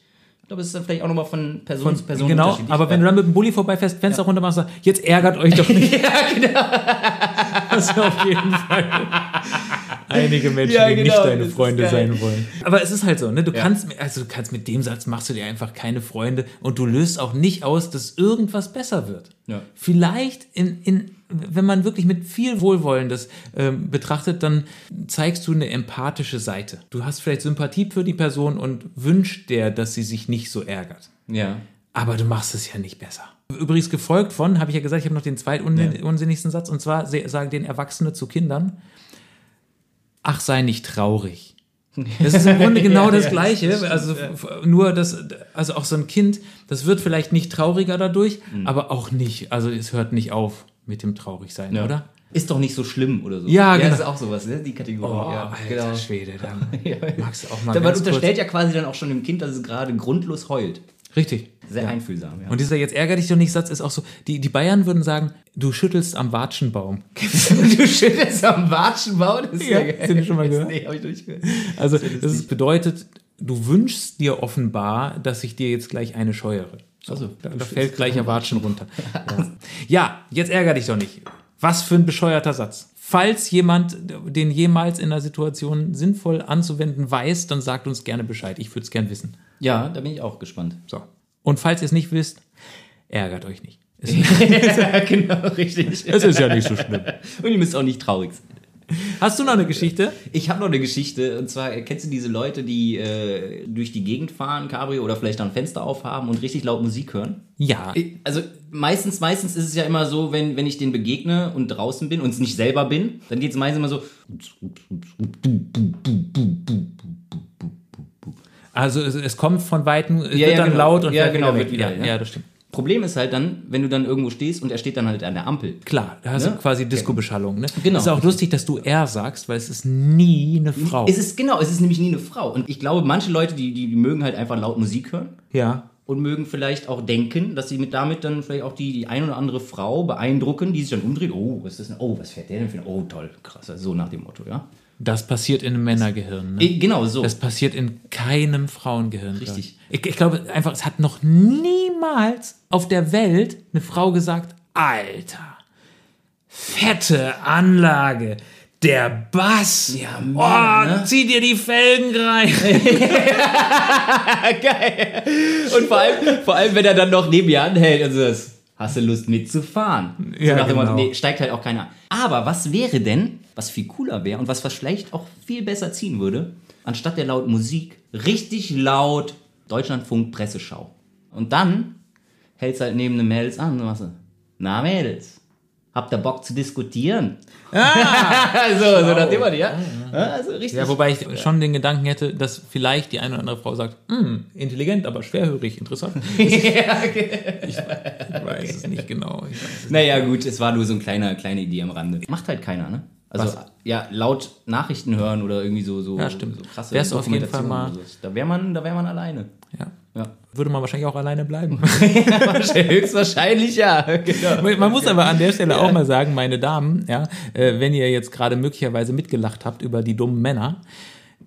Ich glaube, es ist dann vielleicht auch nochmal von Person zu Person Genau, unterschiedlich. aber wenn du dann mit dem Bulli vorbeifährst, Fenster runter machst, sagst, jetzt ärgert euch doch nicht. ja, genau. Das ist auf jeden Fall einige Menschen, Ja, die genau, nicht deine Freunde sein wollen. Aber es ist halt so, ne? Du Ja. kannst, also du kannst mit dem Satz machst du dir einfach keine Freunde und du löst auch nicht aus, dass irgendwas besser wird. Ja. Vielleicht in, in wenn man wirklich mit viel Wohlwollen das ähm, betrachtet, dann zeigst du eine empathische Seite. Du hast vielleicht Sympathie für die Person und wünschst der, dass sie sich nicht so ärgert. Ja. Aber du machst es ja nicht besser. Übrigens gefolgt von, habe ich ja gesagt, ich habe noch den zweitunsinnigsten Satz, und zwar sagen den Erwachsene zu Kindern, ach, sei nicht traurig. Das ist im Grunde genau Ja, das ja, Gleiche. also nur das, also auch so ein Kind, das wird vielleicht nicht trauriger dadurch, Mhm. aber auch nicht, also es hört nicht auf mit dem Traurigsein, Ja. oder? Ist doch nicht so schlimm oder so. Ja, genau. Das ist auch sowas, ne? Die Kategorie. Oh, ja, alter genau. Schwede, da Ja. magst du auch mal Man unterstellt ja quasi dann auch schon dem Kind, dass es gerade grundlos heult. Richtig. Sehr einfühlsam, ja. Und dieser jetzt ärger dich doch nicht Satz ist auch so, die, die Bayern würden sagen, du schüttelst am Watschenbaum. du schüttelst am Watschenbaum? Das ist Ja, geil. du den schon mal gehört? Nee, hab ich nicht gehört. Also das ist, bedeutet, du wünschst dir offenbar, dass ich dir jetzt gleich eine scheuere. So, Also, da, da fällt gleich ein Watschen runter. Ja. ja, jetzt ärger dich doch nicht. Was für ein bescheuerter Satz. Falls jemand den jemals in einer Situation sinnvoll anzuwenden weiß, dann sagt uns gerne Bescheid. Ich würde es gern wissen. Ja, da bin ich auch gespannt. So. Und falls ihr es nicht wisst, ärgert euch nicht. Ja, genau, richtig. es ist ja nicht so schlimm. Und ihr müsst auch nicht traurig sein. Hast du noch eine Geschichte? Ich habe noch eine Geschichte, und zwar, äh, kennst du diese Leute, die äh, durch die Gegend fahren, Cabrio, oder vielleicht ein Fenster aufhaben und richtig laut Musik hören? Ja. Also meistens, meistens ist es ja immer so, wenn, wenn ich den begegne und draußen bin und es nicht selber bin, dann geht es meistens immer so. Also es, es kommt von Weitem, es Ja, wird ja, dann genau. laut und Ja, genau, wieder wird wieder, ja, ja. ja, das stimmt. Problem ist halt dann, wenn du dann irgendwo stehst und er steht dann halt an der Ampel. Klar, da hast Ne? du quasi Disco-Beschallung. Ne? Genau. Es ist auch lustig, dass du er sagst, weil es ist nie eine Frau. Es ist genau, es ist nämlich nie eine Frau. Und ich glaube, manche Leute, die, die, die mögen halt einfach laut Musik hören ja. und mögen vielleicht auch denken, dass sie mit damit dann vielleicht auch die, die ein oder andere Frau beeindrucken, die sich dann umdreht. Oh, was ist das denn? Oh, was fährt der denn für ein? Oh, toll, krass. Also so nach dem Motto, ja. Das passiert in einem Männergehirn. Ne? Genau so. Das passiert in keinem Frauengehirn. Richtig. Ich, ich glaube einfach, es hat noch niemals auf der Welt eine Frau gesagt, Alter, fette Anlage, der Bass. Ja, oh, Mann, ne? zieh dir die Felgen rein. Geil. Und vor allem, vor allem, wenn er dann noch neben ihr anhält und so ist, hast du Lust mitzufahren? Ja, so nach dem genau. Motto, nee, steigt halt auch keiner. Aber was wäre denn, was viel cooler wäre und was vielleicht auch viel besser ziehen würde, anstatt der lauten Musik, richtig laut Deutschlandfunk Presseschau. Und dann hältst halt neben den Mädels an und machst so, na Mädels, habt ihr Bock zu diskutieren? so, so nach dem Motto, ja? ja also richtig. Ja, wobei ich schon den Gedanken hätte, dass vielleicht die eine oder andere Frau sagt, hm, intelligent, aber schwerhörig, interessant. Ich weiß es nicht genau. Ich weiß es Naja, gut, es war nur so eine kleine, kleine Idee am Rande. Macht halt keiner, ne? Also, Was? ja, laut Nachrichten hören oder irgendwie so, so, Ja, stimmt. so krasse Wärst auf jeden Fall so. Da wäre man, da wär man alleine. ja. Ja. Würde man wahrscheinlich auch alleine bleiben. Höchstwahrscheinlich ja. Genau. Man muss aber an der Stelle auch mal sagen, meine Damen, ja, äh, wenn ihr jetzt gerade möglicherweise mitgelacht habt über die dummen Männer,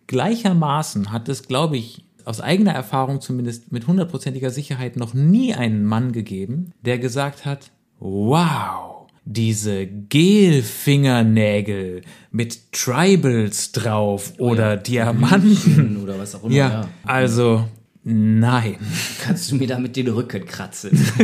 gleichermaßen hat es, glaube ich, aus eigener Erfahrung zumindest mit hundertprozentiger Sicherheit noch nie einen Mann gegeben, der gesagt hat, wow, diese Gelfingernägel mit Tribals drauf oder Diamanten. Oder was auch immer. Ja, Ja. also nein. Kannst du mir damit den Rücken kratzen?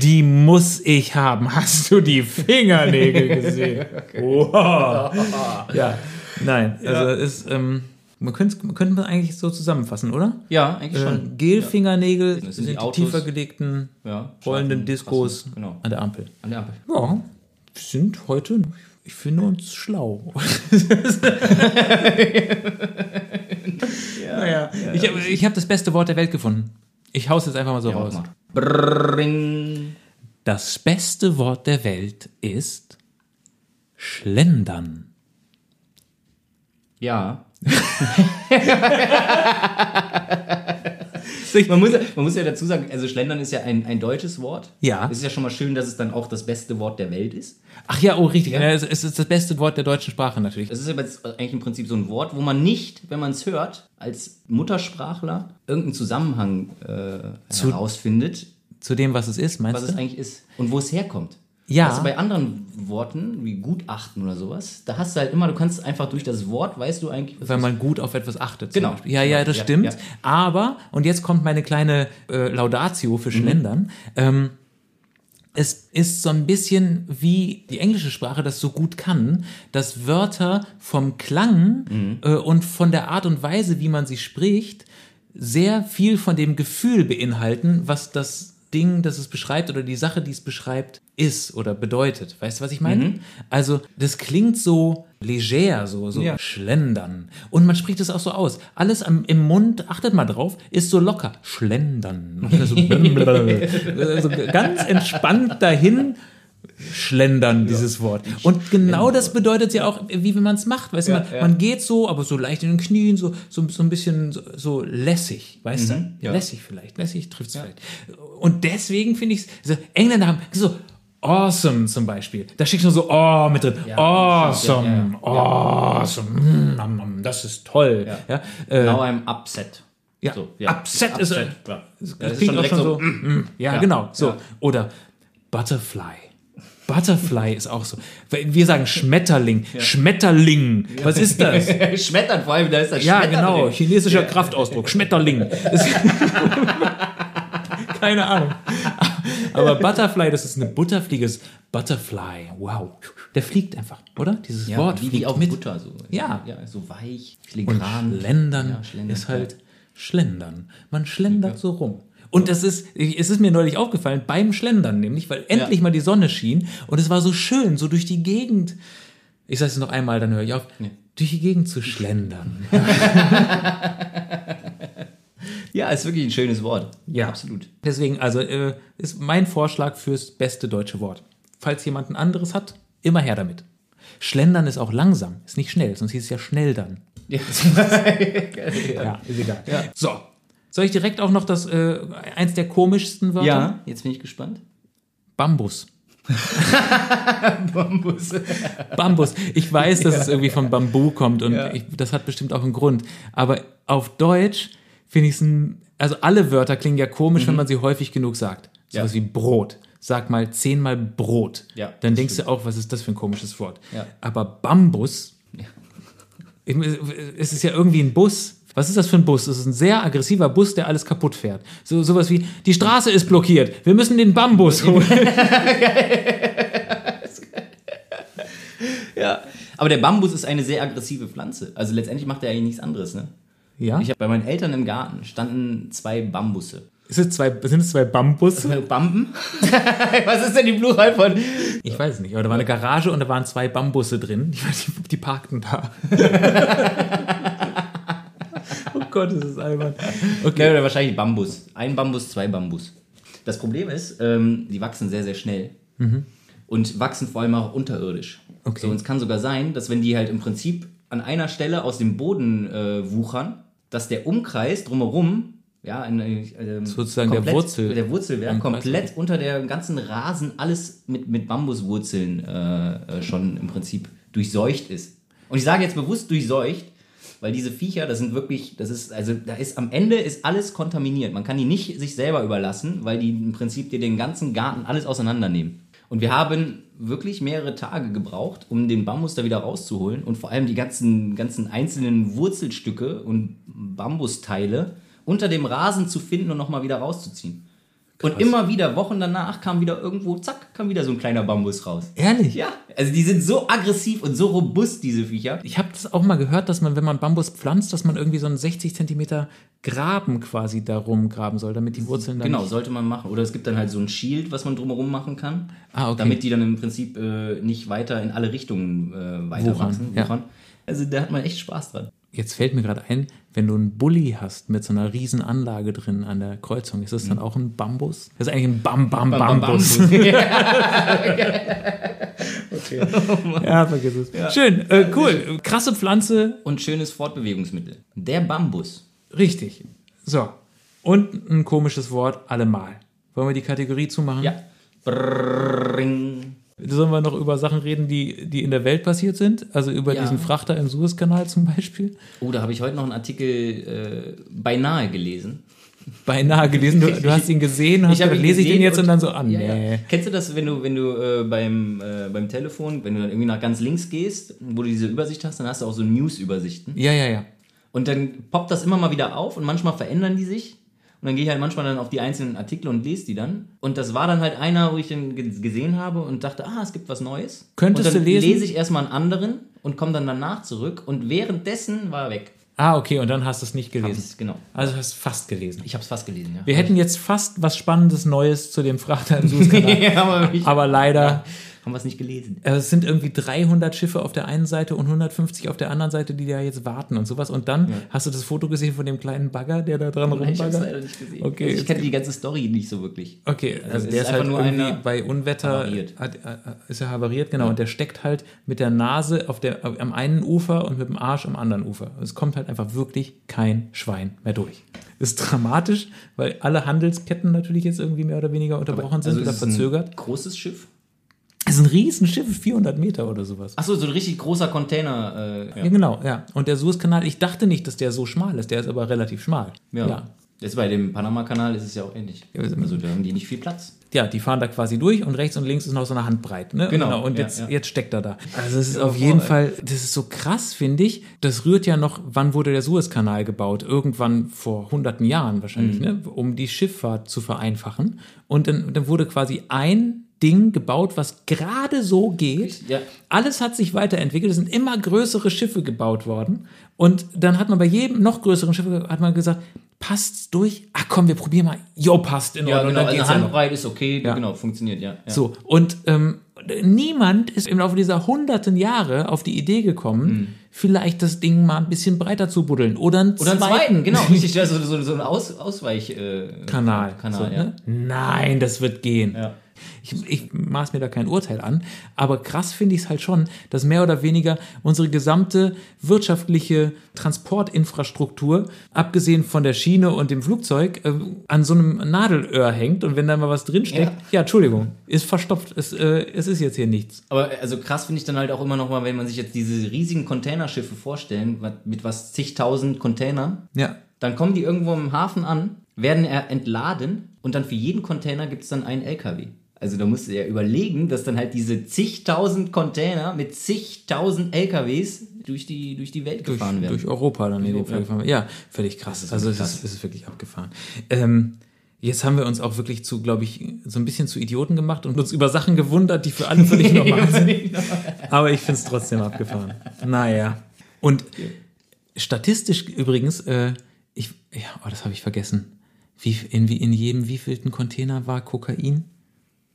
Die muss ich haben. Hast du die Fingernägel gesehen? Wow. Ja, nein. Also ist, ähm, man könnte man könnte man eigentlich so zusammenfassen, oder? ja, eigentlich Äh, schon. Gelfingernägel Das sind, die Autos. tiefer gelegten Ja, rollenden Diskos Fassen, genau. an der Ampel. An der Ampel. Ja, wir sind heute, ich finde uns schlau. naja, ich habe ich hab das beste Wort der Welt gefunden. Ich hau's jetzt einfach mal so Ja, raus. mal. Brrring. Das beste Wort der Welt ist Schlendern. Ja. man, muss, man muss ja dazu sagen, also Schlendern ist ja ein, ein deutsches Wort. Ja. Es ist ja schon mal schön, dass es dann auch das beste Wort der Welt ist. Ach ja, oh richtig. Ja. Es es ist das beste Wort der deutschen Sprache natürlich. Das ist aber jetzt eigentlich im Prinzip so ein Wort, wo man nicht, wenn man es hört, als Muttersprachler irgendeinen Zusammenhang äh, Zu- herausfindet, Zu dem, was es ist, meinst was es du? eigentlich ist und wo es herkommt. Ja. Also bei anderen Worten, wie Gutachten oder sowas, da hast du halt immer, du kannst einfach durch das Wort, weißt du eigentlich, was Wenn es man gut auf etwas achtet. Genau. Beispiel. Ja, ja, das Ja, stimmt. ja. Aber, und jetzt kommt meine kleine äh, Laudatio Mhm. für Schlendern. Ähm, es ist so ein bisschen wie die englische Sprache das so gut kann, dass Wörter vom Klang Mhm. äh, und von der Art und Weise, wie man sie spricht, sehr viel von dem Gefühl beinhalten, was das Ding, das es beschreibt oder die Sache, die es beschreibt, ist oder bedeutet. Weißt du, was ich meine? Mhm. Also, das klingt so leger, so, so Ja. schlendern. Und man spricht es auch so aus. Alles am, im Mund, achtet mal drauf, ist so locker. Schlendern. So, so ganz entspannt dahin Schlendern, dieses Wort. Und genau das bedeutet ja auch, wie wenn man es macht. Weißt du, Ja, man, ja. man geht so, aber so leicht in den Knien, so, so, so ein bisschen so, so lässig, weißt Mhm, du? ja. Lässig vielleicht, lässig trifft es vielleicht. Und deswegen finde ich es, also Engländer haben so awesome zum Beispiel. Da steht schon so oh mit drin. awesome, ja, ja, awesome, mm, das ist toll. Ja. äh, Now I'm upset. ja, So, upset ist upset, äh, ja. das Das ist schon auch direkt schon so, so. mm, mm, ja, Ja, genau. So. ja. Oder Butterfly. Butterfly ist auch so. Wir sagen Schmetterling. Schmetterling. Was ist das? Schmettern, vor allem, da ist das Ja, Schmettern genau. Chinesischer Kraftausdruck. Schmetterling. Keine Ahnung. Aber Butterfly, das ist eine Butterfliege. Butterfly. Wow. Der fliegt einfach, oder? Dieses Ja, Wort wie, fliegt wie auf mit. Butter. So. Ja. ja. So weich, Und filigran. Schlendern Ja, Schlendern, ist halt Schlendern. Man schlendert so rum. Und das ist, es ist mir neulich aufgefallen, beim Schlendern nämlich, weil endlich Ja. mal die Sonne schien und es war so schön, so durch die Gegend. Ich sage es noch einmal, dann höre ich auf. Durch die Gegend zu schlendern. Ja, ist wirklich ein schönes Wort. Ja. Absolut. Deswegen, also äh, ist mein Vorschlag fürs beste deutsche Wort. Falls jemand ein anderes hat, immer her damit. Schlendern ist auch langsam, ist nicht schnell, sonst hieß es ja schnell dann. Ja. Ja, ist egal. So, soll ich direkt auch noch das äh, eins der komischsten Wörter? ja, jetzt bin ich gespannt. Bambus. Bambus. Bambus. Ich weiß, dass es irgendwie von Bambu kommt und Ja. ich, das hat bestimmt auch einen Grund. Aber auf Deutsch finde ich es ein, also alle Wörter klingen ja komisch, wenn man sie häufig genug sagt. Sowas Ja. wie Brot. Sag mal zehnmal Brot. Ja, Dann denkst du auch, was ist das für ein komisches Wort. Ja. Aber Bambus, es ist ja irgendwie ein Bus. Was ist das für ein Bus? Es ist ein sehr aggressiver Bus, der alles kaputt fährt. So sowas wie, die Straße ist blockiert, wir müssen den Bambus holen. Ja. Aber der Bambus ist eine sehr aggressive Pflanze. Also letztendlich macht er eigentlich nichts anderes, ne? Ja? Ich habe bei meinen Eltern im Garten standen zwei Bambusse. Ist es zwei, sind es zwei Bambus? Bamben? Was ist denn die Plural von? Ich weiß es nicht, aber da war eine Garage und da waren zwei Bambusse drin. Die, die parkten da. Gott, das ist albern. Okay. oder wahrscheinlich Bambus. Ein Bambus, zwei Bambus. Das Problem ist, ähm, die wachsen sehr, sehr schnell. Und wachsen vor allem auch unterirdisch. Okay. So, und es kann sogar sein, dass wenn die halt im Prinzip an einer Stelle aus dem Boden äh, wuchern, dass der Umkreis drumherum, ja, ein, äh, Sozusagen der Wurzel- der Wurzelwerk Umkreis, komplett unter der ganzen Rasen alles mit, mit Bambuswurzeln äh, äh, schon im Prinzip durchseucht ist. Und ich sage jetzt bewusst durchseucht, weil diese Viecher, das sind wirklich, das ist, also da ist am Ende ist alles kontaminiert. Man kann die nicht sich selber überlassen, weil die im Prinzip dir den ganzen Garten alles auseinandernehmen. Und wir haben wirklich mehrere Tage gebraucht, um den Bambus da wieder rauszuholen und vor allem die ganzen, ganzen einzelnen Wurzelstücke und Bambusteile unter dem Rasen zu finden und nochmal wieder rauszuziehen. Und immer wieder, Wochen danach, kam wieder irgendwo, zack, kam wieder so ein kleiner Bambus raus. Ehrlich? Ja, also die sind so aggressiv und so robust, diese Viecher. Ich habe das auch mal gehört, dass man, wenn man Bambus pflanzt, dass man irgendwie so einen 60 Zentimeter Graben quasi darum graben soll, damit die Wurzeln dann Genau, sollte man machen. Oder es gibt dann halt so ein Shield, was man drumherum machen kann. Ah, okay. Damit die dann im Prinzip äh, nicht weiter in alle Richtungen äh, weiter Wuchern, wachsen. ja. wuchern. Also da hat man echt Spaß dran. Jetzt fällt mir gerade ein, wenn du einen Bulli hast mit so einer riesen Anlage drin an der Kreuzung, ist das dann auch ein Bambus? Das ist eigentlich ein Bam Bam Mhm. Bam, Bam, Bambus. Ja, vergiss es. Schön, äh, cool. Krasse Pflanze, Und schönes Fortbewegungsmittel. Der Bambus. richtig. So. Und ein komisches Wort, allemal. Wollen wir die Kategorie zumachen? Ja. Brrring. Sollen wir noch über Sachen reden, die, die in der Welt passiert sind? Also über Ja. diesen Frachter im Suezkanal zum Beispiel? Oh, da habe ich heute noch einen Artikel äh, beinahe gelesen. Beinahe gelesen. Du, du hast ihn gesehen und hast gedacht, ihn lese ich den jetzt und, dann so an. Ja, nee. ja. Kennst du das, wenn du, wenn du äh, beim, äh, beim Telefon, wenn du dann irgendwie nach ganz links gehst, wo du diese Übersicht hast, dann hast du auch so News-Übersichten. Ja, ja, ja. Und dann poppt das immer mal wieder auf und manchmal verändern die sich. Und dann gehe ich halt manchmal dann auf die einzelnen Artikel und lese die dann. Und das war dann halt einer, wo ich den ge- gesehen habe und dachte, ah, es gibt was Neues. Könntest du lesen? lese ich erstmal einen anderen und komme dann danach zurück. Und währenddessen war er weg. Ah, okay, und dann hast du es nicht gelesen. ich's, genau. Also hast du fast gelesen. Ich habe es fast gelesen, ja. Wir hätten jetzt fast was Spannendes Neues zu dem Frachter im Suezkanal. ja, aber aber leider Haben wir es nicht gelesen? Also es sind irgendwie 300 Schiffe auf der einen Seite und 150 auf der anderen Seite, die da jetzt warten und sowas. Und dann hast du das Foto gesehen von dem kleinen Bagger, der da dran Nein, ich habe es rumbaggert? leider nicht gesehen. Okay, Also ich kenne die ganze Story nicht so wirklich. Okay, also, es der ist ist halt einfach nur irgendwie bei Unwetter havariert. hat, äh, ist er havariert, genau, und der steckt halt mit der Nase auf der, am einen Ufer und mit dem Arsch am anderen Ufer. Es kommt halt einfach wirklich kein Schwein mehr durch. Ist dramatisch, weil alle Handelsketten natürlich jetzt irgendwie mehr oder weniger unterbrochen sind oder Also ist es verzögert. Ein großes Schiff? Es ist ein Riesenschiff, 400 Meter oder sowas. Achso, so ein richtig großer Container. Äh, Ja, genau, ja. Und der Suezkanal, ich dachte nicht, dass der so schmal ist, der ist aber relativ schmal. Ja. ja. Jetzt bei dem Panama-Kanal ist es ja auch ähnlich. Ja, wir sind- Also da haben die nicht viel Platz. Ja, die fahren da quasi durch und rechts und links ist noch so eine Handbreit. Ne? Genau, Und ja, jetzt, ja. jetzt steckt er da. Also es ist Ja, auf voll. jeden Fall, das ist so krass, finde ich. Das rührt ja noch, wann wurde der Suezkanal gebaut? Irgendwann vor hunderten Jahren wahrscheinlich, Mhm. ne? um die Schifffahrt zu vereinfachen. Und dann, dann wurde quasi ein Ding gebaut, was gerade so geht. Ja. Alles hat sich weiterentwickelt. Es sind immer größere Schiffe gebaut worden. Und dann hat man bei jedem noch größeren Schiff hat man gesagt, passt's durch? Ach komm, wir probieren mal. Jo, passt in Ja, Ordnung. genau. dann Also ja noch. Handbreit ist okay. Ja. Genau, funktioniert, ja. ja. So, und ähm, niemand ist im Laufe dieser hunderten Jahre auf die Idee gekommen, vielleicht das Ding mal ein bisschen breiter zu buddeln. Oder einen Oder einen zweiten, zweiten, genau, richtig. Ja, so, so, so ein Aus, Ausweich. Äh, Kanal. Kanal, so, ja. ne? Nein, das wird gehen. Ja. Ich, ich maß mir da kein Urteil an, aber krass finde ich es halt schon, dass mehr oder weniger unsere gesamte wirtschaftliche Transportinfrastruktur, abgesehen von der Schiene und dem Flugzeug, äh, an so einem Nadelöhr hängt und wenn da mal was drinsteckt, ja, Ja. Entschuldigung, ist verstopft, es, äh, es ist jetzt hier nichts. Aber also krass finde ich dann halt auch immer noch mal, wenn man sich jetzt diese riesigen Containerschiffe vorstellen, mit was zigtausend Containern, Ja, dann kommen die irgendwo im Hafen an, werden er entladen und dann für jeden Container gibt es dann einen LKW. Also da musst du ja überlegen, dass dann halt diese zigtausend Container mit zigtausend LKWs durch die, durch die Welt durch, gefahren werden. durch Europa dann in dem Fall Ja. gefahren. Ja, völlig krass. ist also es wirklich ist, wirklich abgefahren. Ähm, jetzt haben wir uns auch wirklich zu, glaube ich, so ein bisschen zu Idioten gemacht und uns über Sachen gewundert, die für alle völlig normal sind. Aber ich finde es trotzdem abgefahren. Naja. Und statistisch übrigens, äh, ich, ja, oh, das habe ich vergessen. Wie, in, wie- in jedem wievielten Container war Kokain?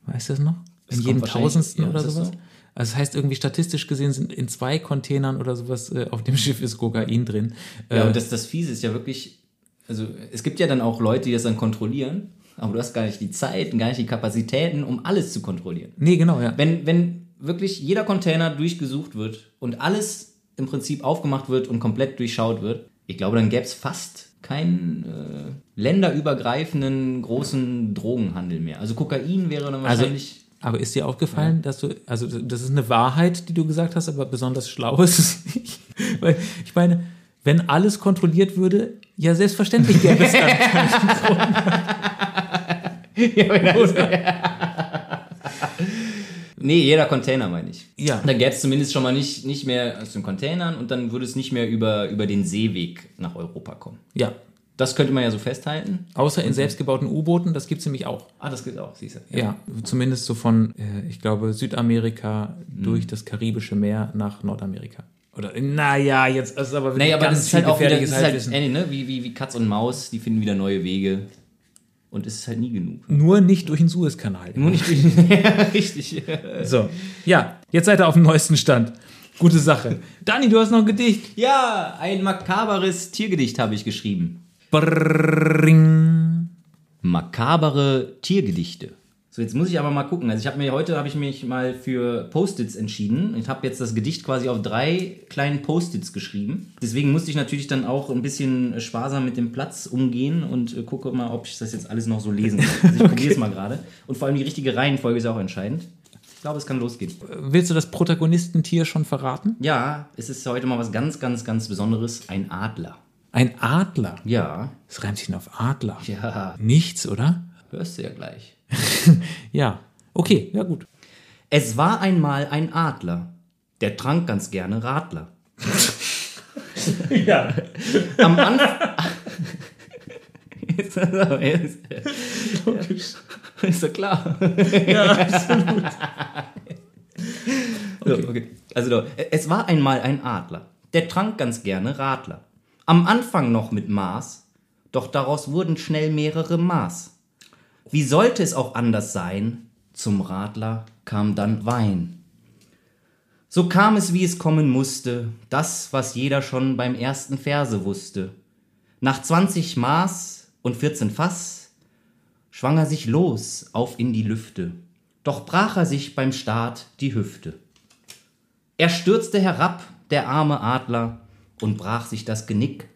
Weißt du das noch? In jedem Tausendsten ja, oder sowas? so? Also das heißt irgendwie statistisch gesehen sind in zwei Containern oder sowas äh, auf dem Schiff ist Kokain drin. Ja, Äh, und das, das Fiese ist ja wirklich, also es gibt ja dann auch Leute, die das dann kontrollieren, aber du hast gar nicht die Zeit und gar nicht die Kapazitäten, um alles zu kontrollieren. nee, genau, ja. Wenn, wenn wirklich jeder Container durchgesucht wird und alles im Prinzip aufgemacht wird und komplett durchschaut wird, ich glaube, dann gäbe es fast keinen äh, länderübergreifenden großen Drogenhandel mehr. Also Kokain wäre dann Also, wahrscheinlich. aber ist dir aufgefallen, dass du, also das ist eine Wahrheit, die du gesagt hast, aber besonders schlau ist es nicht. Weil ich meine, wenn alles kontrolliert würde, ja selbstverständlich gäbe es dann nee, jeder Container meine ich. Ja. Dann gäbe es zumindest schon mal nicht, nicht mehr aus den Containern und dann würde es nicht mehr über, über den Seeweg nach Europa kommen. Ja. Das könnte man ja so festhalten. Außer in selbstgebauten U-Booten, das gibt es nämlich auch. Ah, das geht auch, siehst du. Ja, zumindest so von, äh, ich glaube, Südamerika durch das Karibische Meer nach Nordamerika. Oder, naja, jetzt ist aber wirklich Nee, aber ganz das ist halt auch wieder, das ist halt ne? wie, wie, wie Katz und Maus, die finden wieder neue Wege. Und es ist halt nie genug. Nur nicht durch den Suezkanal. Nur nicht ja, richtig. So, ja, jetzt seid ihr auf dem neuesten Stand. Gute Sache. Dani, du hast noch ein Gedicht. Ja, ein makaberes Tiergedicht habe ich geschrieben. Brrring. Makabere Tiergedichte. So, jetzt muss ich aber mal gucken. Also ich habe mir heute habe ich mich mal für Post-its entschieden. Ich habe jetzt das Gedicht quasi auf drei kleinen Post-its geschrieben. Deswegen musste ich natürlich dann auch ein bisschen sparsam mit dem Platz umgehen und äh, gucke mal, ob ich das jetzt alles noch so lesen kann. Also ich probiere es mal gerade. Und vor allem die richtige Reihenfolge ist auch entscheidend. Ich glaube, es kann losgehen. Willst du das Protagonistentier schon verraten? Ja, es ist heute mal was ganz, ganz, ganz Besonderes. Ein Adler. Ein Adler. Ja. Es reimt sich auf Adler. Ja, Nichts, oder? hörst du ja gleich. Ja. Okay, ja gut. Es war einmal ein Adler, der trank ganz gerne Radler. Ja. Am Anfang. ist, ist, ist doch klar. Ja, absolut. So, okay. Also, es war einmal ein Adler, der trank ganz gerne Radler. Am Anfang noch mit Maß, doch daraus wurden schnell mehrere Maß. Wie sollte es auch anders sein? Zum Radler kam dann Wein. So kam es, wie es kommen musste, das, was jeder schon beim ersten Verse wusste. Nach 20 Maß und 14 Fass schwang er sich los auf in die Lüfte, doch brach er sich beim Start die Hüfte. Er stürzte herab, der arme Adler, und brach sich das Genick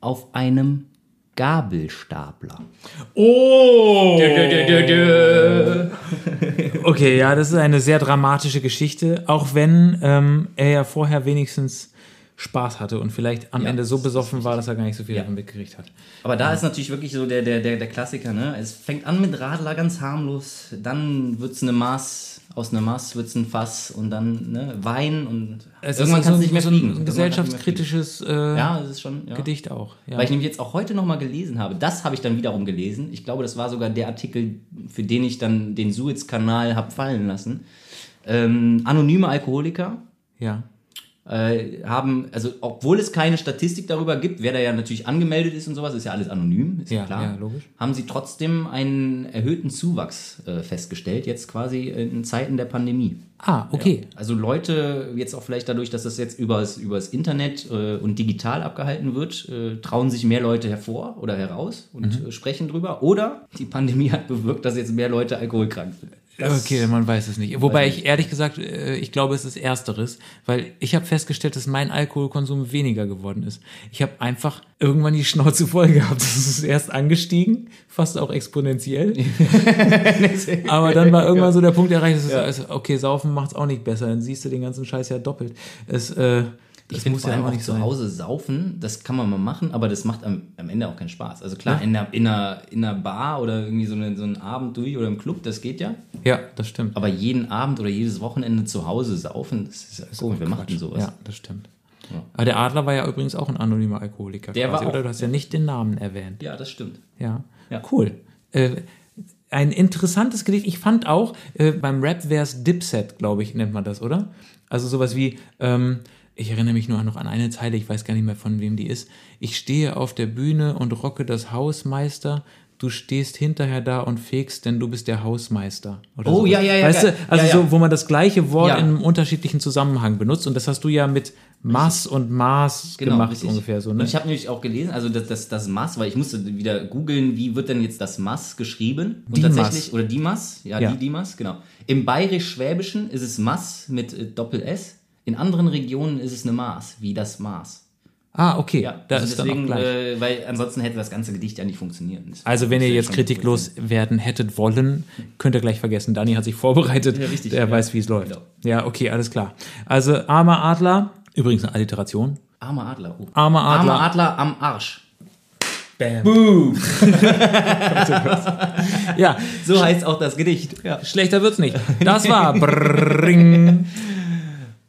auf einem Gabelstapler. Oh! Okay, ja, das ist eine sehr dramatische Geschichte, auch wenn ähm, er ja vorher wenigstens Spaß hatte und vielleicht am Ja, Ende so besoffen war, dass er gar nicht so viel Ja. davon mitgekriegt hat. Aber da ist natürlich wirklich so der, der, der, der Klassiker, ne? Es fängt an mit Radler ganz harmlos, dann wird's eine Maß, aus einer Maß wird's ein Fass und dann ne, Wein und Es irgendwann ist kannst so, nicht mehr so fliegen. ein gesellschaftskritisches äh. Ja, das ist schon. Ja. Gedicht auch. Ja. Weil ich nämlich jetzt auch heute nochmal gelesen habe, das habe ich dann wiederum gelesen. Ich glaube, das war sogar der Artikel, für den ich dann den Suez-Kanal habe fallen lassen. Ähm, anonyme Alkoholiker ja. Äh, haben, also obwohl es keine Statistik darüber gibt, wer da ja natürlich angemeldet ist und sowas, ist ja alles anonym, ist ja, Ja, klar. ja, logisch. Haben sie trotzdem einen erhöhten Zuwachs äh, festgestellt, jetzt quasi in Zeiten der Pandemie. Ah, okay. Also Leute, jetzt auch vielleicht dadurch, dass das jetzt übers, übers Internet äh, und digital abgehalten wird, äh, trauen sich mehr Leute hervor oder heraus und Mhm. äh, sprechen drüber. Oder die Pandemie hat bewirkt, dass jetzt mehr Leute alkoholkrank sind. Okay, man weiß es nicht. Wobei ich ehrlich gesagt, äh, ich glaube, es ist Ersteres, weil ich habe festgestellt, dass mein Alkoholkonsum weniger geworden ist. Ich habe einfach irgendwann die Schnauze voll gehabt. Das ist erst angestiegen, fast auch exponentiell. Aber dann war irgendwann so der Punkt erreicht, dass es, okay, saufen macht's auch nicht besser. Dann siehst du den ganzen Scheiß ja doppelt. Es, äh, das finde muss ja auch auch nicht zu. Hause saufen, das kann man mal machen, aber das macht am, am Ende auch keinen Spaß. Also klar, in, einer, in, einer, in einer Bar oder irgendwie so, eine, so einen Abend durch oder im Club, das geht ja. Ja, das stimmt. Aber jeden Abend oder jedes Wochenende zu Hause saufen, das ist ja komisch. Wer macht denn sowas? Ja, das stimmt. Aber der Adler war ja übrigens auch ein anonymer Alkoholiker. Der quasi, war auch- oder? Du hast ja nicht den Namen erwähnt. ja das stimmt. Ja, Ja. cool. Äh, ein interessantes Gedicht. Ich fand auch, äh, beim Rap wäre es Dipset, glaube ich, nennt man das, oder? Also sowas wie, ähm, ich erinnere mich nur noch an eine Zeile, ich weiß gar nicht mehr von wem die ist. Ich stehe auf der Bühne und rocke das Hausmeister. Du stehst hinterher da und fegst, denn du bist der Hausmeister. Oh, sowas. ja, ja, ja, Weißt geil. du, also Ja, ja. so, wo man das gleiche Wort Ja. in einem unterschiedlichen Zusammenhang benutzt. Und das hast du ja mit Mass und Maß gemacht, Genau, richtig. ungefähr so, Und ne? ich habe nämlich auch gelesen, also das, das, das Mass, weil ich musste wieder googeln, wie wird denn jetzt das Mass geschrieben? Und Dimas. tatsächlich, oder Dimas, ja, Ja. die Dimas, genau. Im Bayerisch-Schwäbischen ist es Mass mit äh, Doppel-S. In anderen Regionen ist es eine Maß, wie das Maß. Ah, okay. Ja, da also ist dann auch deswegen, gleich. äh, weil ansonsten hätte das ganze Gedicht ja nicht funktioniert. Das Also wenn ihr jetzt kritiklos werden hättet wollen, könnt ihr gleich vergessen. Dani hat sich vorbereitet. Ja, richtig, Der ja. weiß, wie es läuft. Genau. Ja, okay, alles klar. Also armer Adler, übrigens eine Alliteration. Armer Adler. Oh. Armer Adler. Armer Adler am Arsch. Bam. Ja, So heißt auch das Gedicht. Ja. schlechter wird's nicht. Das war Bring.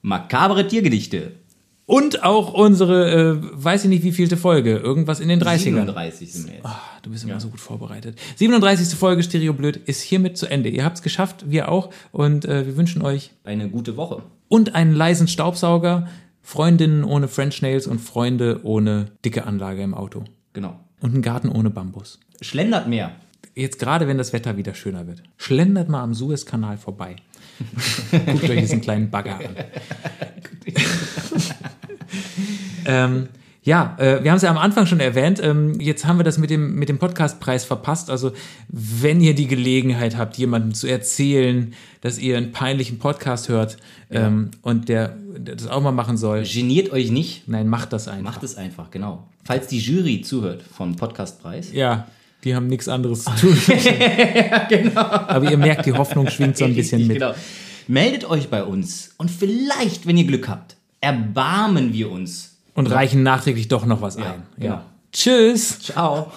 Makabere Tiergedichte. Und auch unsere, äh, weiß ich nicht wie vielte Folge, irgendwas in den 30ern. 37 sind wir jetzt. Ah, du bist immer so gut vorbereitet. 37. Folge Stereo Blöd ist hiermit zu Ende. Ihr habt's geschafft, wir auch. Und äh, wir wünschen euch Eine gute Woche. und einen leisen Staubsauger, Freundinnen ohne French Nails und Freunde ohne dicke Anlage im Auto. Genau. Und einen Garten ohne Bambus. Schlendert mehr. Jetzt gerade, wenn das Wetter wieder schöner wird. Schlendert mal am Suezkanal vorbei. Guckt euch diesen kleinen Bagger an. ähm, ja, äh, wir haben es ja am Anfang schon erwähnt. Ähm, jetzt haben wir das mit dem, mit dem Podcastpreis verpasst. Also, wenn ihr die Gelegenheit habt, jemandem zu erzählen, dass ihr einen peinlichen Podcast hört ähm, und der, der das auch mal machen soll, Geniert euch nicht. nein, macht das einfach. Macht es einfach, genau. Falls die Jury zuhört vom Podcastpreis. Ja, die haben nichts anderes zu tun. genau. Aber ihr merkt, die Hoffnung schwingt so ein bisschen Richtig, mit. Genau. Meldet euch bei uns und vielleicht, wenn ihr Glück habt, erbarmen wir uns. Und reichen nachträglich doch noch was ein. genau. Tschüss. Ciao.